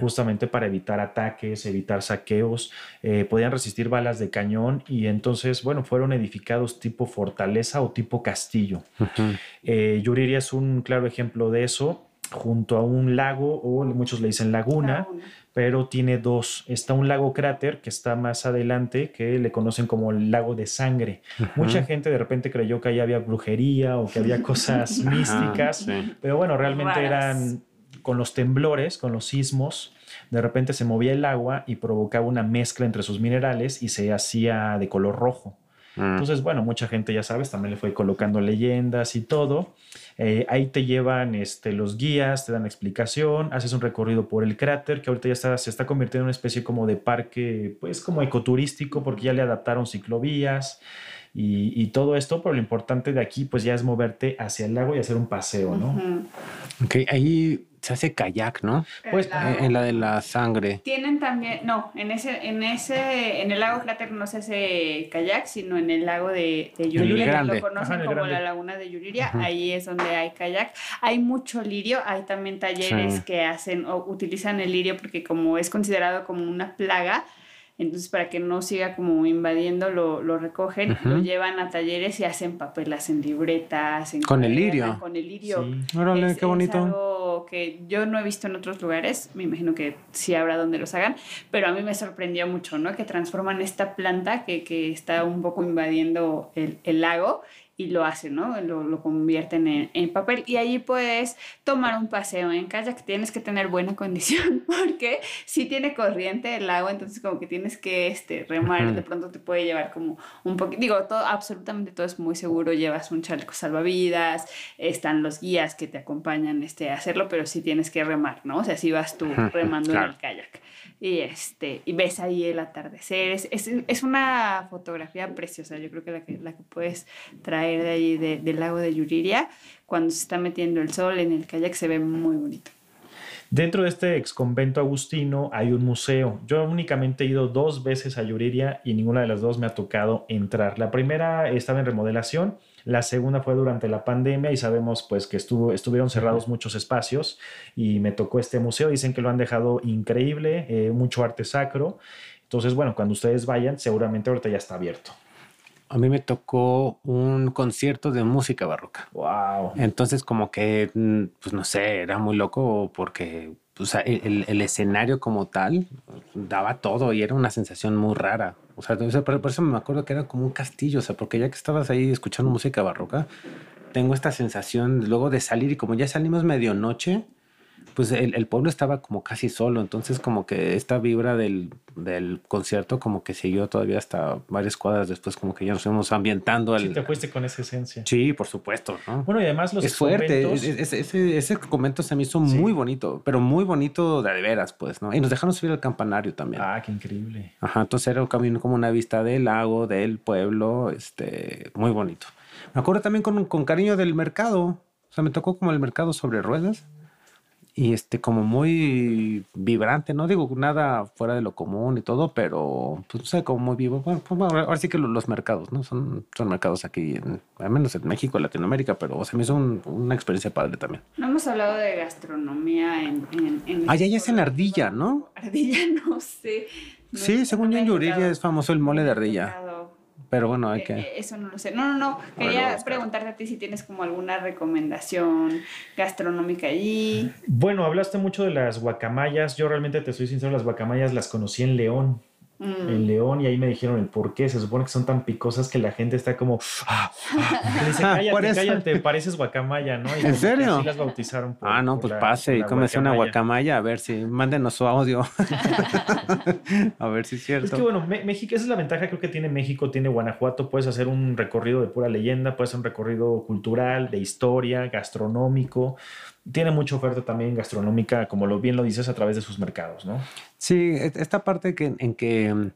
justamente para evitar ataques, evitar saqueos, eh, podían resistir balas de cañón y entonces, bueno, fueron edificados tipo fortaleza o tipo castillo. Ujú. Eh, Yuriria es un claro ejemplo de eso, junto a un lago, o muchos le dicen laguna, pero tiene dos. Está un lago cráter que está más adelante, que le conocen como el lago de sangre. Mucha gente de repente creyó que ahí había brujería o que había cosas místicas, sí. pero bueno, realmente Raras. eran con los temblores, con los sismos, de repente se movía el agua y provocaba una mezcla entre sus minerales y se hacía de color rojo. Mm. Entonces, bueno, mucha gente, ya sabes, también le fue colocando leyendas y todo. Eh, ahí te llevan este, los guías, te dan explicación, haces un recorrido por el cráter, que ahorita ya está, se está convirtiendo en una especie como de parque, pues como ecoturístico, porque ya le adaptaron ciclovías y, y todo esto, pero lo importante de aquí, pues ya es moverte hacia el lago y hacer un paseo, ¿no? Ujú. Ok, ahí se hace kayak, ¿no? Pues, El lago. En, en la de la sangre. Tienen también, no, en ese, en ese, en el lago Cráter no se hace kayak, sino en el lago de, de Yuriria, que grande. lo conocen Ajá, como grande. la laguna de Yuriria, Ajá. ahí es donde hay kayak. Hay mucho lirio, hay también talleres Sí. que hacen o utilizan el lirio porque como es considerado como una plaga, entonces para que no siga como invadiendo lo, lo recogen, Ujú. lo llevan a talleres y hacen papelas en libretas, en Con el lirio. Con el lirio. Sí. Órale, Es- qué bonito. Es algo que yo no he visto en otros lugares, me imagino que sí habrá donde los hagan, pero a mí me sorprendió mucho, ¿no? Que transforman esta planta que, que está un poco invadiendo el, el lago y lo hacen, ¿no? Lo, lo convierten en, en papel y allí puedes tomar un paseo en kayak, tienes que tener buena condición porque si tiene corriente el lago, entonces como que tienes que este, remar, de pronto te puede llevar como un poquito, digo, todo, absolutamente todo es muy seguro, llevas un chaleco salvavidas, están los guías que te acompañan este, a hacerlo, pero sí tienes que remar, ¿no? O sea, si vas tú remando claro. en el kayak. Y, este, y ves ahí el atardecer. Es, es, es una fotografía preciosa. Yo creo que la que, la que puedes traer de ahí, de- del lago de Yuriria, cuando se está metiendo el sol en el kayak, se ve muy bonito. Dentro de este ex convento agustino hay un museo. Yo únicamente he ido dos veces a Yuriria y ninguna de las dos me ha tocado entrar. La primera estaba en remodelación, la segunda fue durante la pandemia y sabemos pues que estuvo, estuvieron cerrados muchos espacios y me tocó este museo. Dicen que lo han dejado increíble, eh, mucho arte sacro. Entonces, bueno, cuando ustedes vayan, seguramente ahorita ya está abierto. A mí me tocó un concierto de música barroca. Wow. Entonces, como que, mm, pues no sé, era muy loco porque o sea, el, el- escenario como tal daba todo y era una sensación muy rara. O sea, por, por eso me acuerdo que era como un castillo, o sea, porque ya que estabas ahí escuchando música barroca, tengo esta sensación luego de salir y como ya salimos medianoche, pues el, el pueblo estaba como casi solo, entonces como que esta vibra del, del concierto como que siguió todavía hasta varias cuadras después, como que ya nos fuimos ambientando Sí, al... te fuiste con esa esencia. Sí, por supuesto, ¿no? Bueno, y además los es fuerte, conventos- es- es- ese, ese convento se me hizo Sí. muy bonito, pero muy bonito de, de veras, pues, ¿no? Y nos dejaron subir al campanario también. Ah, qué increíble. Ajá, entonces era un camino como una vista del lago, del pueblo, este, muy bonito. Me acuerdo también con, con cariño del mercado, o sea, me tocó como el mercado sobre ruedas y este, como muy vibrante, no digo nada fuera de lo común y todo, pero pues no sé, como muy vivo. Bueno, pues, bueno, ahora sí que lo- los mercados, ¿no? Son, son mercados aquí, en, al menos en México, Latinoamérica, pero o sea, me hizo un- una experiencia padre también. No hemos hablado de gastronomía en... en, en Ah, ya, ya es en Ardilla, ¿no? Ardilla, no sé. No Sí, según yo en Yuriria es famoso el mole de ardilla. Pero bueno, hay Eh, que... eh, Eso no lo sé. No, no, no. Quería preguntarte a ti si tienes como alguna recomendación gastronómica allí. Bueno, hablaste mucho de las guacamayas. Yo realmente te soy sincero, las guacamayas las conocí en León. Mm. En León y ahí me dijeron el por qué. Se supone que son tan picosas que la gente está como. "Ah, ah", dice, Ah, cállate, cállate, pareces guacamaya, ¿no? Y que serio? Así las bautizaron. por- Ah, no, por pues la- pase y cómese una guacamaya, a ver si, mándenos su audio. a ver si es Es cierto. que bueno, México, esa es la ventaja creo que tiene México, tiene Guanajuato, puedes hacer un recorrido de pura leyenda, puedes hacer un recorrido cultural, de historia, gastronómico, tiene mucha oferta también gastronómica, como lo bien lo dices, a través de sus mercados, ¿no? Sí, et- esta parte que, en que, mm,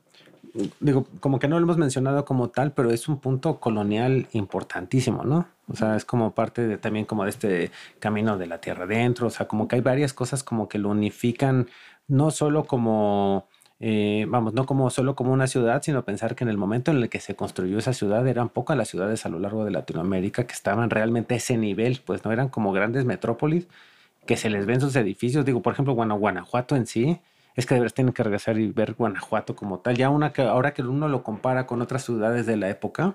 digo, como que no lo hemos mencionado como tal, pero es un punto colonial importantísimo, ¿no? O sea, es como parte de, también como de este camino de la tierra adentro, o sea, como que hay varias cosas como que lo unifican, no solo como, eh, vamos, no como solo como una ciudad, sino pensar que en el momento en el que se construyó esa ciudad eran pocas las ciudades a lo largo de Latinoamérica que estaban realmente a ese nivel, pues no eran como grandes metrópolis que se les ven sus edificios. Digo, por ejemplo, Guana- Guanajuato en sí, es que de verdad tienen que regresar y ver Guanajuato como tal. Ya una que ahora que uno lo compara con otras ciudades de la época,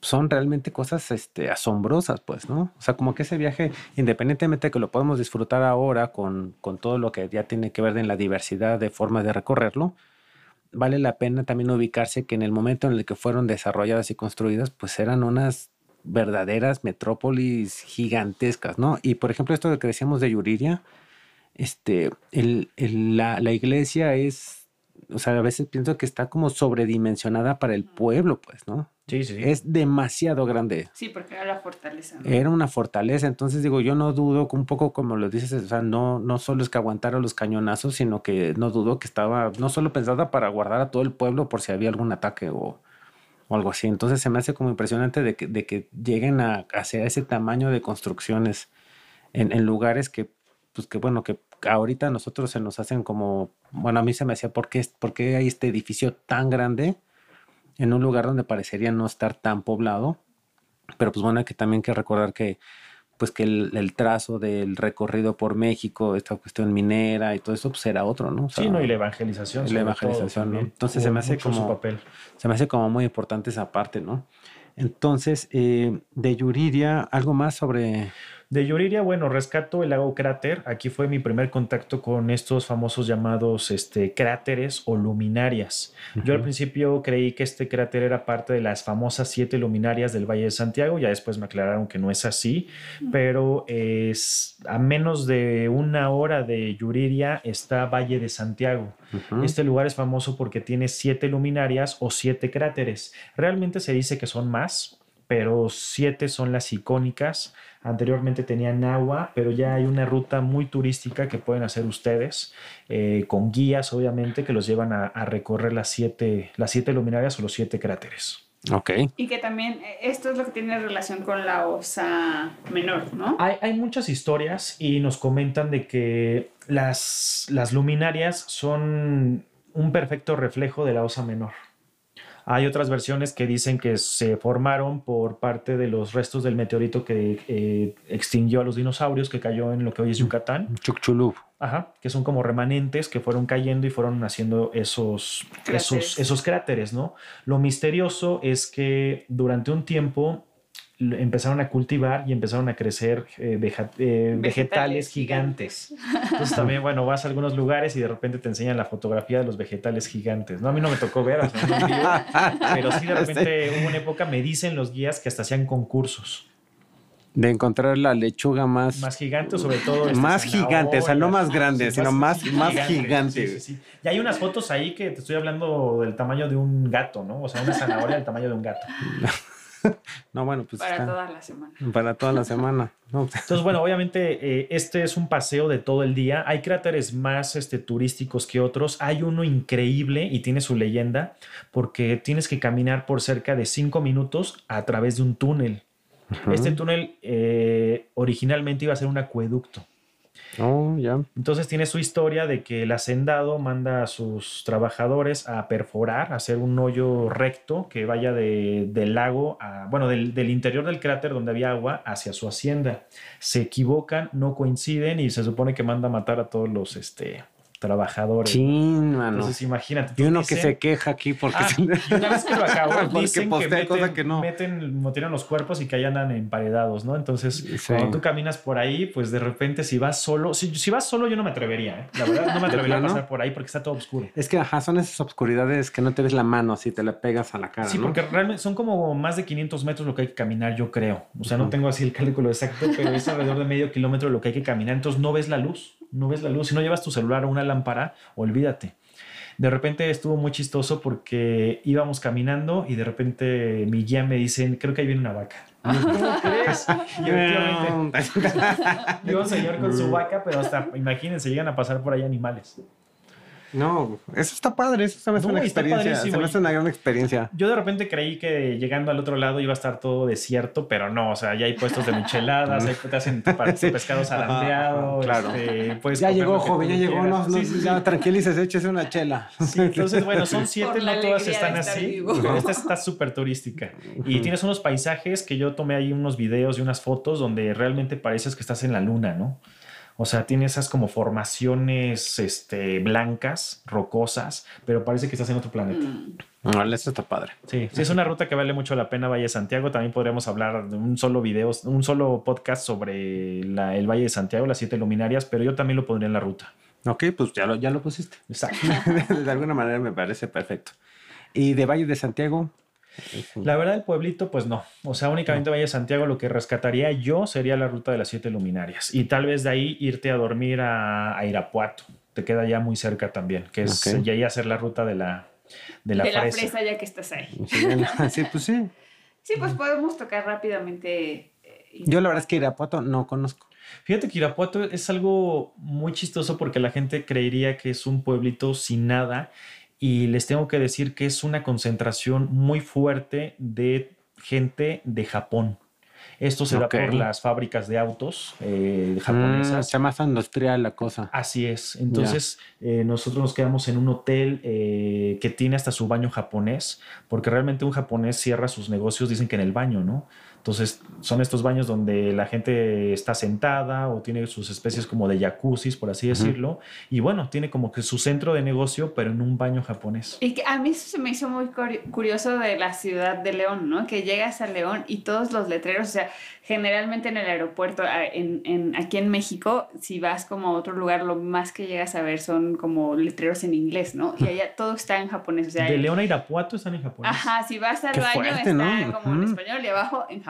son realmente cosas este, asombrosas, pues, ¿no? O sea, como que ese viaje, independientemente de que lo podemos disfrutar ahora con, con todo lo que ya tiene que ver en la diversidad de formas de recorrerlo, vale la pena también ubicarse que en el momento en el que fueron desarrolladas y construidas, pues eran unas verdaderas metrópolis gigantescas, ¿no? Y por ejemplo, esto que decíamos de Yuriria, este, el, el- la, la iglesia es, o sea, a veces pienso que está como sobredimensionada para el pueblo, pues, ¿no? Sí, sí, sí. Es demasiado grande. Sí, porque era la fortaleza. ¿no? Era una fortaleza, entonces digo, yo no dudo que un poco como lo dices, o sea, no, no solo es que aguantara los cañonazos, sino que no dudo que estaba no solo pensada para guardar a todo el pueblo por si había algún ataque o, o algo así. Entonces se me hace como impresionante de que, de que lleguen a hacer ese tamaño de construcciones en, en lugares que, pues que bueno, que ahorita a nosotros se nos hacen como, bueno, a mí se me hacía, ¿por qué, por qué hay este edificio tan grande en un lugar donde parecería no estar tan poblado? Pero pues bueno, hay que también que recordar que pues que el, el trazo del recorrido por México, esta cuestión minera y todo eso, pues era otro, ¿no? O Sí, no, y la evangelización. la todo evangelización, ¿no? Entonces se me hace como- papel. se me hace como muy importante esa parte, ¿no? Entonces, eh, de Yuriria, algo más sobre... De Yuriria, bueno, rescato el lago cráter. Aquí fue mi primer contacto con estos famosos llamados este, cráteres o luminarias. Yo al principio creí que este cráter era parte de las famosas siete luminarias del Valle de Santiago. Ya después me aclararon que no es así, pero es a menos de una hora de Yuriria está Valle de Santiago. Este lugar es famoso porque tiene siete luminarias o siete cráteres. Realmente se dice que son más, pero siete son las icónicas. Anteriormente tenían agua, pero ya hay una ruta muy turística que pueden hacer ustedes, eh, con guías obviamente que los llevan a, a recorrer las siete, las siete luminarias o los siete cráteres. Ok. Y que también eh, esto es lo que tiene relación con la osa menor, ¿no? Hay, hay muchas historias y nos comentan de que las, las luminarias son un perfecto reflejo de la osa menor. Hay otras versiones que dicen que se formaron por parte de los restos del meteorito que eh, extinguió a los dinosaurios, que cayó en lo que hoy es Yucatán. Chukchulub. Ajá, que son como remanentes que fueron cayendo y fueron haciendo esos Cráteres. esos, esos cráteres, ¿no? Lo misterioso es que durante un tiempo empezaron a cultivar y empezaron a crecer eh, veja- eh, vegetales, Vegetales gigantes. Entonces también, bueno, vas a algunos lugares y de repente te enseñan la fotografía de los vegetales gigantes. No, a mí no me tocó ver, o sea, no en vivo, pero sí de repente hubo una época, me dicen los guías que hasta hacían concursos. De encontrar la lechuga más... Más gigante, sobre todo. este, Más gigante, o sea, no más grande, sino más- más gigante. Sí, sí, sí. Y hay unas fotos ahí que te estoy hablando del tamaño de un gato, ¿no? O sea, una zanahoria del tamaño de un gato. No, bueno, pues para está- toda la semana. Para toda la semana. No, Entonces, bueno, obviamente eh, este es un paseo de todo el día. Hay cráteres más este, turísticos que otros. Hay uno increíble y tiene su leyenda porque tienes que caminar por cerca de cinco minutos a través de un túnel. Este túnel eh, originalmente iba a ser un acueducto. Oh. Entonces tiene su historia de que el hacendado manda a sus trabajadores a perforar, a hacer un hoyo recto que vaya de- del lago, a, bueno, del, del interior del cráter donde había agua hacia su hacienda. Se equivocan, no coinciden y se supone que manda a matar a todos los este, trabajadores. Chin, mano. Entonces imagínate. Y uno que se queja aquí porque... Ah, y una vez que lo acabó, Porque dicen que meten, cosa que no. meten, meten los cuerpos y que ahí andan emparedados, ¿no? Entonces, Sí. cuando tú caminas por ahí, pues de repente si vas solo, si, si vas solo yo no me atrevería, ¿eh? La verdad, no me atrevería a pasar por ahí porque está todo oscuro. Es que, ajá, son esas obscuridades que no te ves la mano si te la pegas a la cara, Sí, ¿no? porque realmente son como más de 500 metros lo que hay que caminar, yo creo. O sea, no tengo así el cálculo exacto, pero es alrededor de medio kilómetro lo que hay que caminar. Entonces no ves la luz, no ves la luz. Si no llevas tu celular o una lámpara, olvídate. De repente estuvo muy chistoso porque íbamos caminando y de repente mi guía me dice, creo que ahí viene una vaca. Yo, ¿Cómo crees? Y efectivamente, iba un señor con su vaca, pero hasta, imagínense, llegan a pasar por ahí animales. No, eso está padre, eso se me hace No, una experiencia, se padrísimo. me hace una gran experiencia. Yo de repente creí que llegando al otro lado iba a estar todo desierto, pero no, o sea, ya hay puestos de micheladas, hay, te hacen Sí. pescado zarandeado, claro. este, Ya llegó, joven, ya llegó, no, no, Sí, sí, ya tranquilícese, échese una chela. Sí, entonces, bueno, son siete, Por no todas están así. vivo. Esta está súper turística. Y tienes unos paisajes que yo tomé ahí unos videos y unas fotos donde realmente pareces que estás en la luna, ¿no? O sea, tiene esas como formaciones este, blancas, rocosas, pero parece que estás en otro planeta. Mm. Vale, eso está padre. Sí, sí, es una ruta que vale mucho la pena Valle de Santiago. También podríamos hablar de un solo video, un solo podcast sobre la- el Valle de Santiago, las siete luminarias, pero yo también lo pondría en la ruta. Ok, pues ya lo, ya lo pusiste. Exacto. de alguna manera me parece perfecto. ¿Y de Valle de Santiago? La verdad, el pueblito, pues no. O sea, únicamente Valle de Santiago lo que rescataría yo sería la ruta de las siete luminarias. Y tal vez de ahí irte a dormir a, a Irapuato. Te queda ya muy cerca también, que es Ok. y ahí hacer la ruta de la, de la de la fresa. fresa ya que estás ahí. Sí, sí, pues sí. Sí, pues podemos tocar rápidamente. eh, Yo la verdad es que Irapuato no conozco. Fíjate que Irapuato es algo muy chistoso porque la gente creería que es un pueblito sin nada y les tengo que decir que es una concentración muy fuerte de gente de Japón. Esto se da por las fábricas de autos eh, Mm, japonesas. se más industrial la cosa. Así es. Entonces, eh, nosotros nos quedamos en un hotel eh, que tiene hasta su baño japonés, porque realmente un japonés cierra sus negocios, dicen que en el baño, ¿no? Entonces, son estos baños donde la gente está sentada o tiene sus especies como de jacuzzis, por así decirlo. Y bueno, tiene como que su centro de negocio, pero en un baño japonés. Y que a mí eso se me hizo muy curi- curioso de la ciudad de León, ¿no? Que llegas a León y todos los letreros, o sea, generalmente en el aeropuerto, en, en- aquí en México, si vas como a otro lugar, lo más que llegas a ver son como letreros en inglés, ¿no? Y allá todo está en japonés, o sea, De hay- León a Irapuato están en japonés. Ajá, si vas al Qué baño fuerte, está ¿no? como en Ujú. español y abajo en japonés,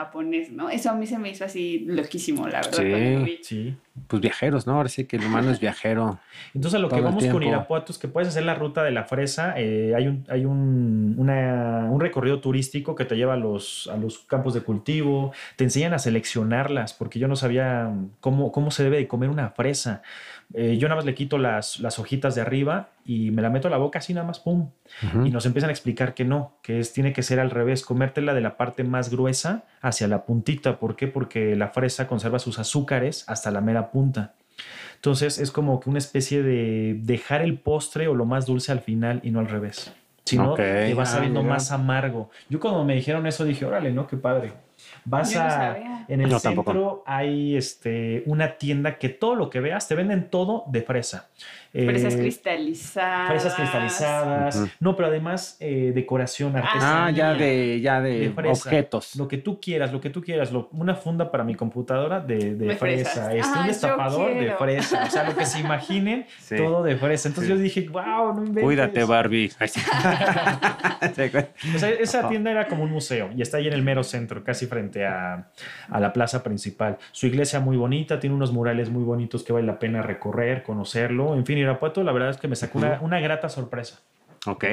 ¿no? Eso a mí se me hizo así loquísimo, la verdad. Sí. cuando lo vi. Sí. Pues viajeros, ¿no? Ahora sí que el humano es viajero. Entonces, a lo que vamos con. Irapuato es que puedes hacer la ruta de la fresa. eh, hay un, hay un, una- un recorrido turístico que te lleva a los, a los campos de cultivo. Te enseñan a seleccionarlas, porque yo no sabía cómo, cómo se debe de comer una fresa. Eh, yo nada más le quito las, las hojitas de arriba y me la meto a la boca así nada más, ¡pum! Y nos empiezan a explicar que no, que es, tiene que ser al revés, comértela de la parte más gruesa hacia la puntita. ¿Por qué? Porque la fresa conserva sus azúcares hasta la mera punta. Entonces es como que una especie de dejar el postre o lo más dulce al final y no al revés. Si no, Ok. te vas Ah, sabiendo mira. más amargo. Yo cuando me dijeron eso dije, órale, ¿no? Qué padre. Vas Yo a... En el No, centro tampoco. hay este, una tienda que todo lo que veas te venden todo de fresa. Fresas Eh, cristalizadas. Fresas cristalizadas. No, pero además eh, decoración Ah, artesanía. ya de, ya de, De fresa. objetos. Lo que tú quieras, lo que tú quieras. Lo- una funda para mi computadora de, de fresa. Este, Ah, un destapador de fresa. O sea, lo que se imaginen, Sí. todo de fresa. Entonces Sí. yo dije, wow, no inventes. Cuídate, Barbie. O sea, esa tienda era como un museo y está ahí en el mero centro, casi frente a, a la plaza principal. Su iglesia muy bonita, tiene unos murales muy bonitos que vale la pena recorrer, conocerlo. En fin, Irapuato, la verdad es que me sacó una, una grata sorpresa. ok.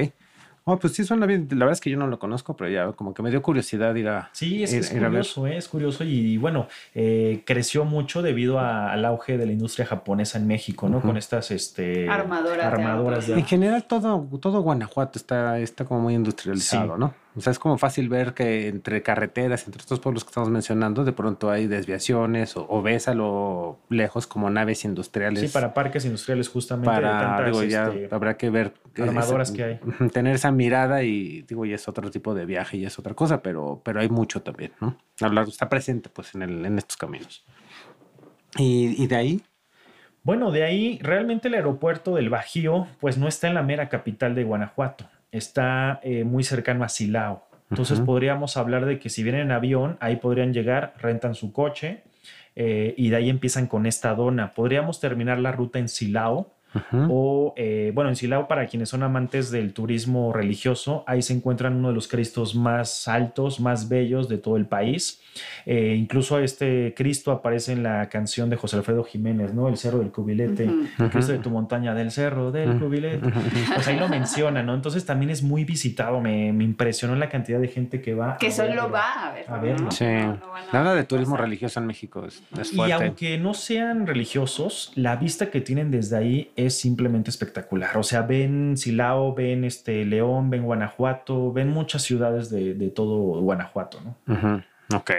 Oh, pues sí suena bien. La verdad es que yo no lo conozco, pero ya como que me dio curiosidad ir a... Sí, es, ir- es ir a ver. curioso, ¿eh? es curioso y, bueno, eh, creció mucho debido a- al auge de la industria japonesa en México, ¿no? Con estas este, Armadoras de armadoras de En general todo, todo Guanajuato está, está como muy industrializado, Sí. ¿no? O sea, es como fácil ver que entre carreteras, entre estos pueblos que estamos mencionando, de pronto hay desviaciones o, o ves a lo lejos como naves industriales. Sí, para parques industriales justamente para tantas, digo, ya este, habrá que ver armadoras que hay. tener esa mirada y digo y es otro tipo de viaje y es otra cosa pero pero hay mucho también no hablar está presente pues en el en estos caminos y, y de ahí Bueno, de ahí realmente el aeropuerto del Bajío pues no está en la mera capital de Guanajuato, está eh, muy cercano a Silao. Entonces podríamos hablar de que si vienen en avión, ahí podrían llegar, rentan su coche eh, y de ahí empiezan con esta dona. Podríamos terminar la ruta en Silao o, eh, bueno, en Silao para quienes son amantes del turismo religioso, ahí se encuentran uno de los cristos más altos, más bellos de todo el país. Eh, incluso este Cristo aparece en la canción de José Alfredo Jiménez, ¿no? El Cerro del Cubilete. Ujú. El Cristo de tu montaña, del cerro, del cubilete. Pues ahí lo menciona, ¿no? Entonces también es muy visitado. Me, me impresionó la cantidad de gente que va. Que a solo verlo. va a verlo. A sí No, no nada de turismo religioso en México es, es Y aunque no sean religiosos, la vista que tienen desde ahí es simplemente espectacular. O sea, ven Silao, ven este León, ven Guanajuato, ven muchas ciudades de, de todo Guanajuato, ¿no? Ujú, ok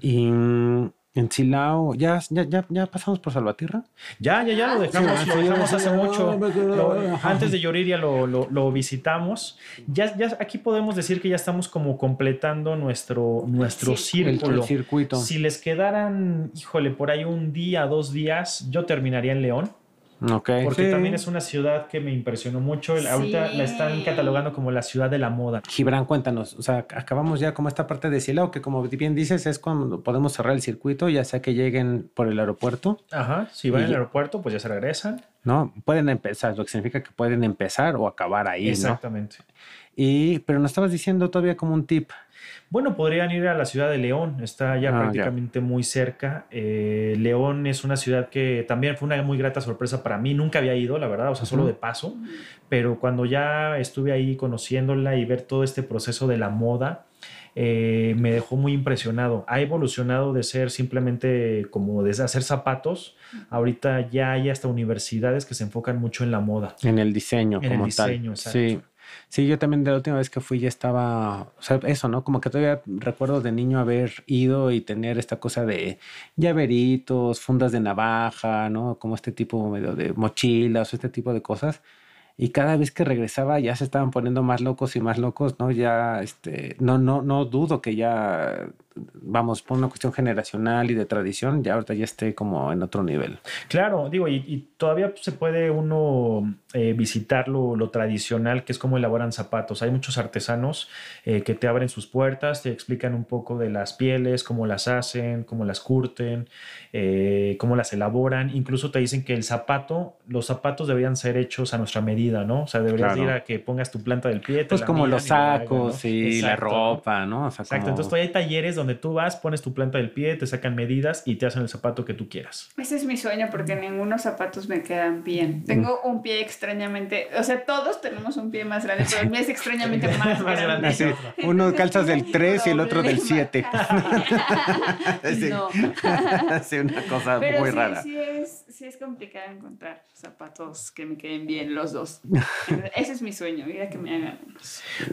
y mm, en Silao ya ya ya, ya pasamos por Salvatierra Ya, ya, ya lo dejamos, Sí, lo dejamos sí, hace sí, mucho. Lo- antes de Yoriria lo, lo- lo visitamos. Ya, ya aquí podemos decir que ya estamos como completando nuestro, nuestro Sí. el, el círculo. circuito Si les quedaran, híjole, por ahí un día, dos días, yo terminaría en León. Porque sí. también es una ciudad que me impresionó mucho. Ahorita la están catalogando como la ciudad de la moda. Gibran, cuéntanos, o sea, acabamos ya como esta parte de Silao, que como bien dices, es cuando podemos cerrar el circuito, ya sea que lleguen por el aeropuerto, Ajá, si van al aeropuerto, pues ya se regresan. ¿no? Pueden empezar, lo que significa que pueden empezar o acabar ahí, ¿no? Exactamente. Y, pero nos estabas diciendo todavía como un tip. Bueno, podrían ir a la ciudad de León, está ya Ah, ya. prácticamente muy cerca. Eh, León es una ciudad que también fue una muy grata sorpresa para mí. Nunca había ido, la verdad, o sea, solo de paso. Pero cuando ya estuve ahí conociéndola y ver todo este proceso de la moda, eh, me dejó muy impresionado. Ha evolucionado de ser simplemente como de hacer zapatos. Ahorita ya hay hasta universidades que se enfocan mucho en la moda. En el diseño, En el como diseño, tal. exacto. Sí. Sí, yo también de la última vez que fui ya estaba, o sea, eso, ¿no? Como que todavía recuerdo de niño haber ido y tener esta cosa de llaveritos, fundas de navaja, ¿no? Como este tipo medio de mochilas o este tipo de cosas. Y cada vez que regresaba ya se estaban poniendo más locos y más locos, ¿no? Ya, este, no, no, no dudo que ya, vamos, por una cuestión generacional y de tradición, ya ahorita ya esté como en otro nivel. Claro, digo, y, y todavía se puede uno eh, visitar lo, lo tradicional, que es cómo elaboran zapatos. Hay muchos artesanos eh, que te abren sus puertas, te explican un poco de las pieles, cómo las hacen, cómo las curten, eh, cómo las elaboran. Incluso te dicen que el zapato, los zapatos deberían ser hechos a nuestra medida, ¿no? O sea, deberías Claro. ir a que pongas tu planta del pie. Pues como los y la hagan, sacos ¿no? y la ropa, ¿no? O sea, Exacto, como- entonces todavía hay talleres donde tú vas, pones tu planta del pie, te sacan medidas y te hacen el zapato que tú quieras. Ese es mi sueño porque ningunos zapatos me quedan bien. Tengo un pie extrañamente, o sea, todos tenemos un pie más grande, pero el mío es extrañamente más, Más grande. Entonces, uno calzas del mi 3 y el otro del problema 7. casi. Sí. No. Sí, una cosa Pero muy sí, rara. sí es, sí es complicado encontrar zapatos que me queden bien los dos. Ese es mi sueño, ir a que me hagan.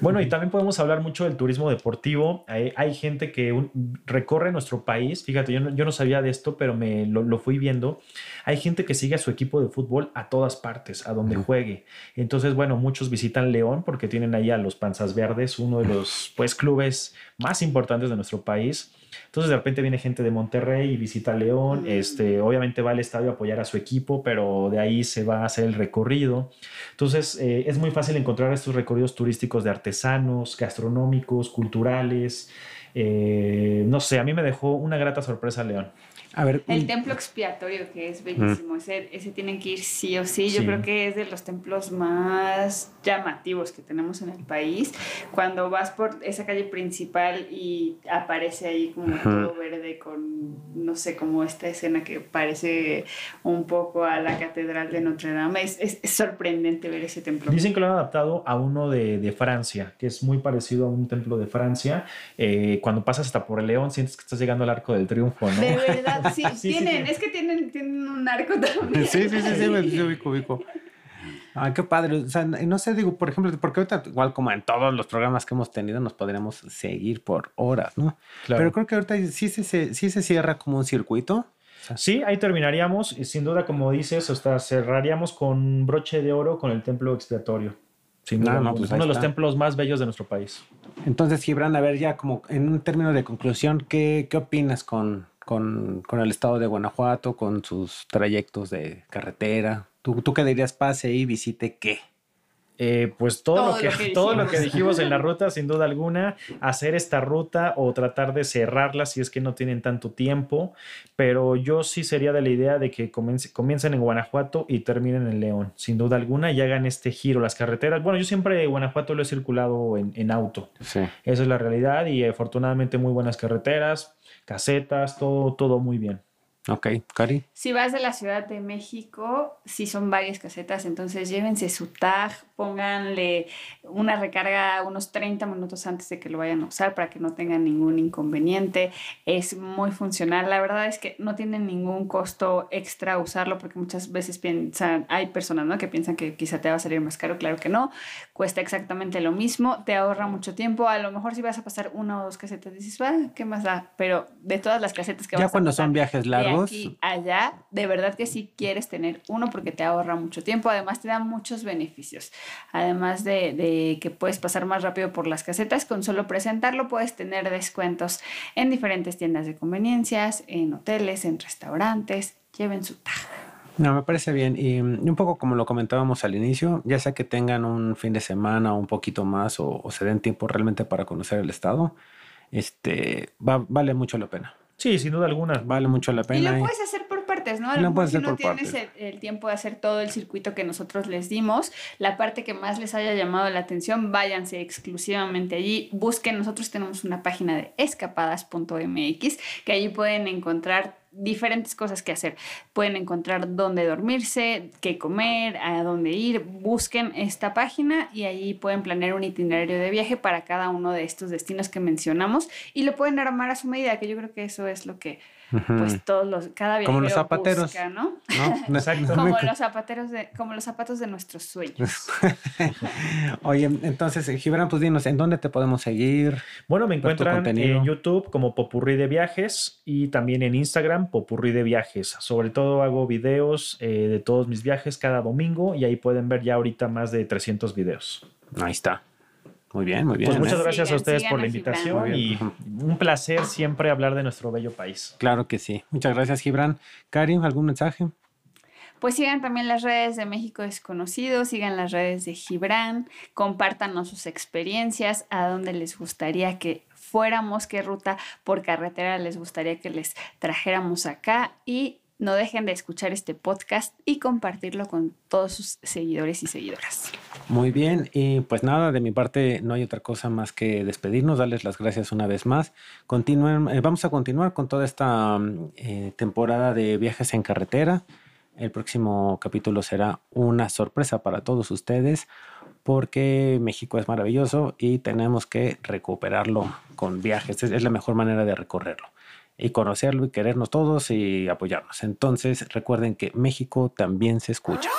Bueno, y también podemos hablar mucho del turismo deportivo. Hay, hay gente que un- recorre nuestro país. Fíjate, yo no, yo no sabía de esto, pero me lo, lo fui viendo. Hay gente que sigue a su equipo de fútbol a todas partes, a donde juegue. Entonces, bueno, muchos visitan León porque tienen ahí a los Panzas Verdes, uno de los pues, clubes más importantes de nuestro país. Entonces de repente viene gente de Monterrey y visita León, Mm. este, obviamente va al estadio a apoyar a su equipo, pero de ahí se va a hacer el recorrido. Entonces eh, es muy fácil encontrar estos recorridos turísticos de artesanos, gastronómicos, culturales. Eh, no sé, a mí me dejó una grata sorpresa León. A ver, El templo expiatorio, que es bellísimo, ese, ese tienen que ir sí o sí. Yo Sí. creo que es de los templos más llamativos que tenemos en el país. Cuando vas por esa calle principal y aparece ahí como todo verde con, no sé, como esta escena que parece un poco a la Catedral de Notre Dame, es, es- es sorprendente ver ese templo. Dicen que lo han adaptado a uno de, de Francia, que es muy parecido a un templo de Francia. Eh, cuando pasas hasta por el León, sientes que estás llegando al Arco del Triunfo, ¿no? De verdad, sí, tienen, sí. es que tienen, tienen un arco también. Sí, sí, sí, sí, me sí, ubico, ubico. Ah, qué padre. O sea, no sé, digo, por ejemplo, porque ahorita, igual como en todos los programas que hemos tenido, nos podríamos seguir por horas, ¿no? Claro. Pero creo que ahorita sí se, se- sí se cierra como un circuito. Sí, ahí terminaríamos. y Sin duda, como dices, hasta cerraríamos con broche de oro con el templo expiatorio. Sin duda, no, alguna. pues ahí uno de los templos más bellos de nuestro país. Entonces, Gibran, a ver, ya como en un término de conclusión, ¿qué, qué opinas con, con, con el estado de Guanajuato, con sus trayectos de carretera? ¿Tú, tú qué dirías, pase y visite qué? Eh, pues todo, Todo lo, que, lo que todo lo que dijimos. en la ruta, sin duda alguna, hacer esta ruta o tratar de cerrarla si es que no tienen tanto tiempo, pero yo sí sería de la idea de que comience- comiencen en Guanajuato y terminen en León, sin duda alguna, y hagan este giro, las carreteras. Bueno, yo siempre Guanajuato lo he circulado en, en auto, Sí. esa es la realidad y afortunadamente muy buenas carreteras, casetas, todo, todo muy bien. Ok, Cari. Si vas de la Ciudad de México, sí son varias casetas, entonces llévense su tag, pónganle una recarga unos 30 minutos antes de que lo vayan a usar para que no tengan ningún inconveniente. Es muy funcional. La verdad es que no tiene ningún costo extra usarlo porque muchas veces piensan, hay personas ¿no? que piensan que quizá te va a salir más caro. Claro que no. Cuesta exactamente lo mismo, te ahorra mucho tiempo. A lo mejor si vas a pasar una o dos casetas, dices, "Ah, ¿qué más da? Pero de todas las casetas que Ya vas a cuando pasar, son viajes largos, aquí allá, de verdad que sí quieres tener uno porque te ahorra mucho tiempo, además te da muchos beneficios. Además de, de que puedes pasar más rápido por las casetas, con solo presentarlo puedes tener descuentos en diferentes tiendas de conveniencias, en hoteles, en restaurantes. Lleven su tag. No, me parece bien. Y un poco como lo comentábamos al inicio, ya sea que tengan un fin de semana o un poquito más o, o se den tiempo realmente para conocer el estado, este, va- vale mucho la pena. Sí, sin duda alguna. Vale mucho la Y pena. lo y- puedes hacer por partes. ¿no? A lo No mejor puede si ser no por tienes partes. el, el tiempo de hacer todo el circuito que nosotros les dimos, la parte que más les haya llamado la atención, váyanse exclusivamente allí, busquen, nosotros tenemos una página de escapadas.mx que allí pueden encontrar diferentes cosas que hacer. Pueden encontrar dónde dormirse, qué comer, a dónde ir. Busquen esta página y allí pueden planear un itinerario de viaje para cada uno de estos destinos que mencionamos y lo pueden armar a su medida, que yo creo que eso es lo que Pues todos los cada viajero Como los zapateros. busca, ¿no? ¿No? Exacto. Como los zapateros de como los zapatos de nuestros sueños. Oye, entonces, Gibran, pues dinos, ¿en dónde te podemos seguir? Bueno, me encuentran en YouTube como Popurrí de Viajes y también en Instagram Popurrí de Viajes. Sobre todo hago videos eh, de todos mis viajes cada domingo y ahí pueden ver ya ahorita más de 300 videos. Ahí está. Muy bien, muy bien. Pues muchas ¿eh? gracias a ustedes por la invitación y un placer siempre hablar de nuestro bello país. Claro que sí. Muchas gracias, Gibran. Karim, ¿algún mensaje? Pues sigan también las redes de México Desconocido, sigan las redes de Gibran, compártanos sus experiencias, a dónde les gustaría que fuéramos, qué ruta por carretera les gustaría que les trajéramos acá y no dejen de escuchar este podcast y compartirlo con todos sus seguidores y seguidoras. Muy bien, y pues nada, de mi parte no hay otra cosa más que despedirnos, darles las gracias una vez más. Continúen, eh, vamos a continuar con toda esta mm, eh, temporada de viajes en carretera. El próximo capítulo será una sorpresa para todos ustedes porque México es maravilloso y tenemos que recuperarlo con viajes. Es, es la mejor manera de recorrerlo y conocerlo y querernos todos y apoyarnos. Entonces recuerden que México también se escucha.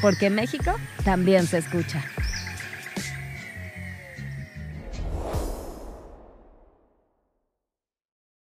Porque México también se escucha.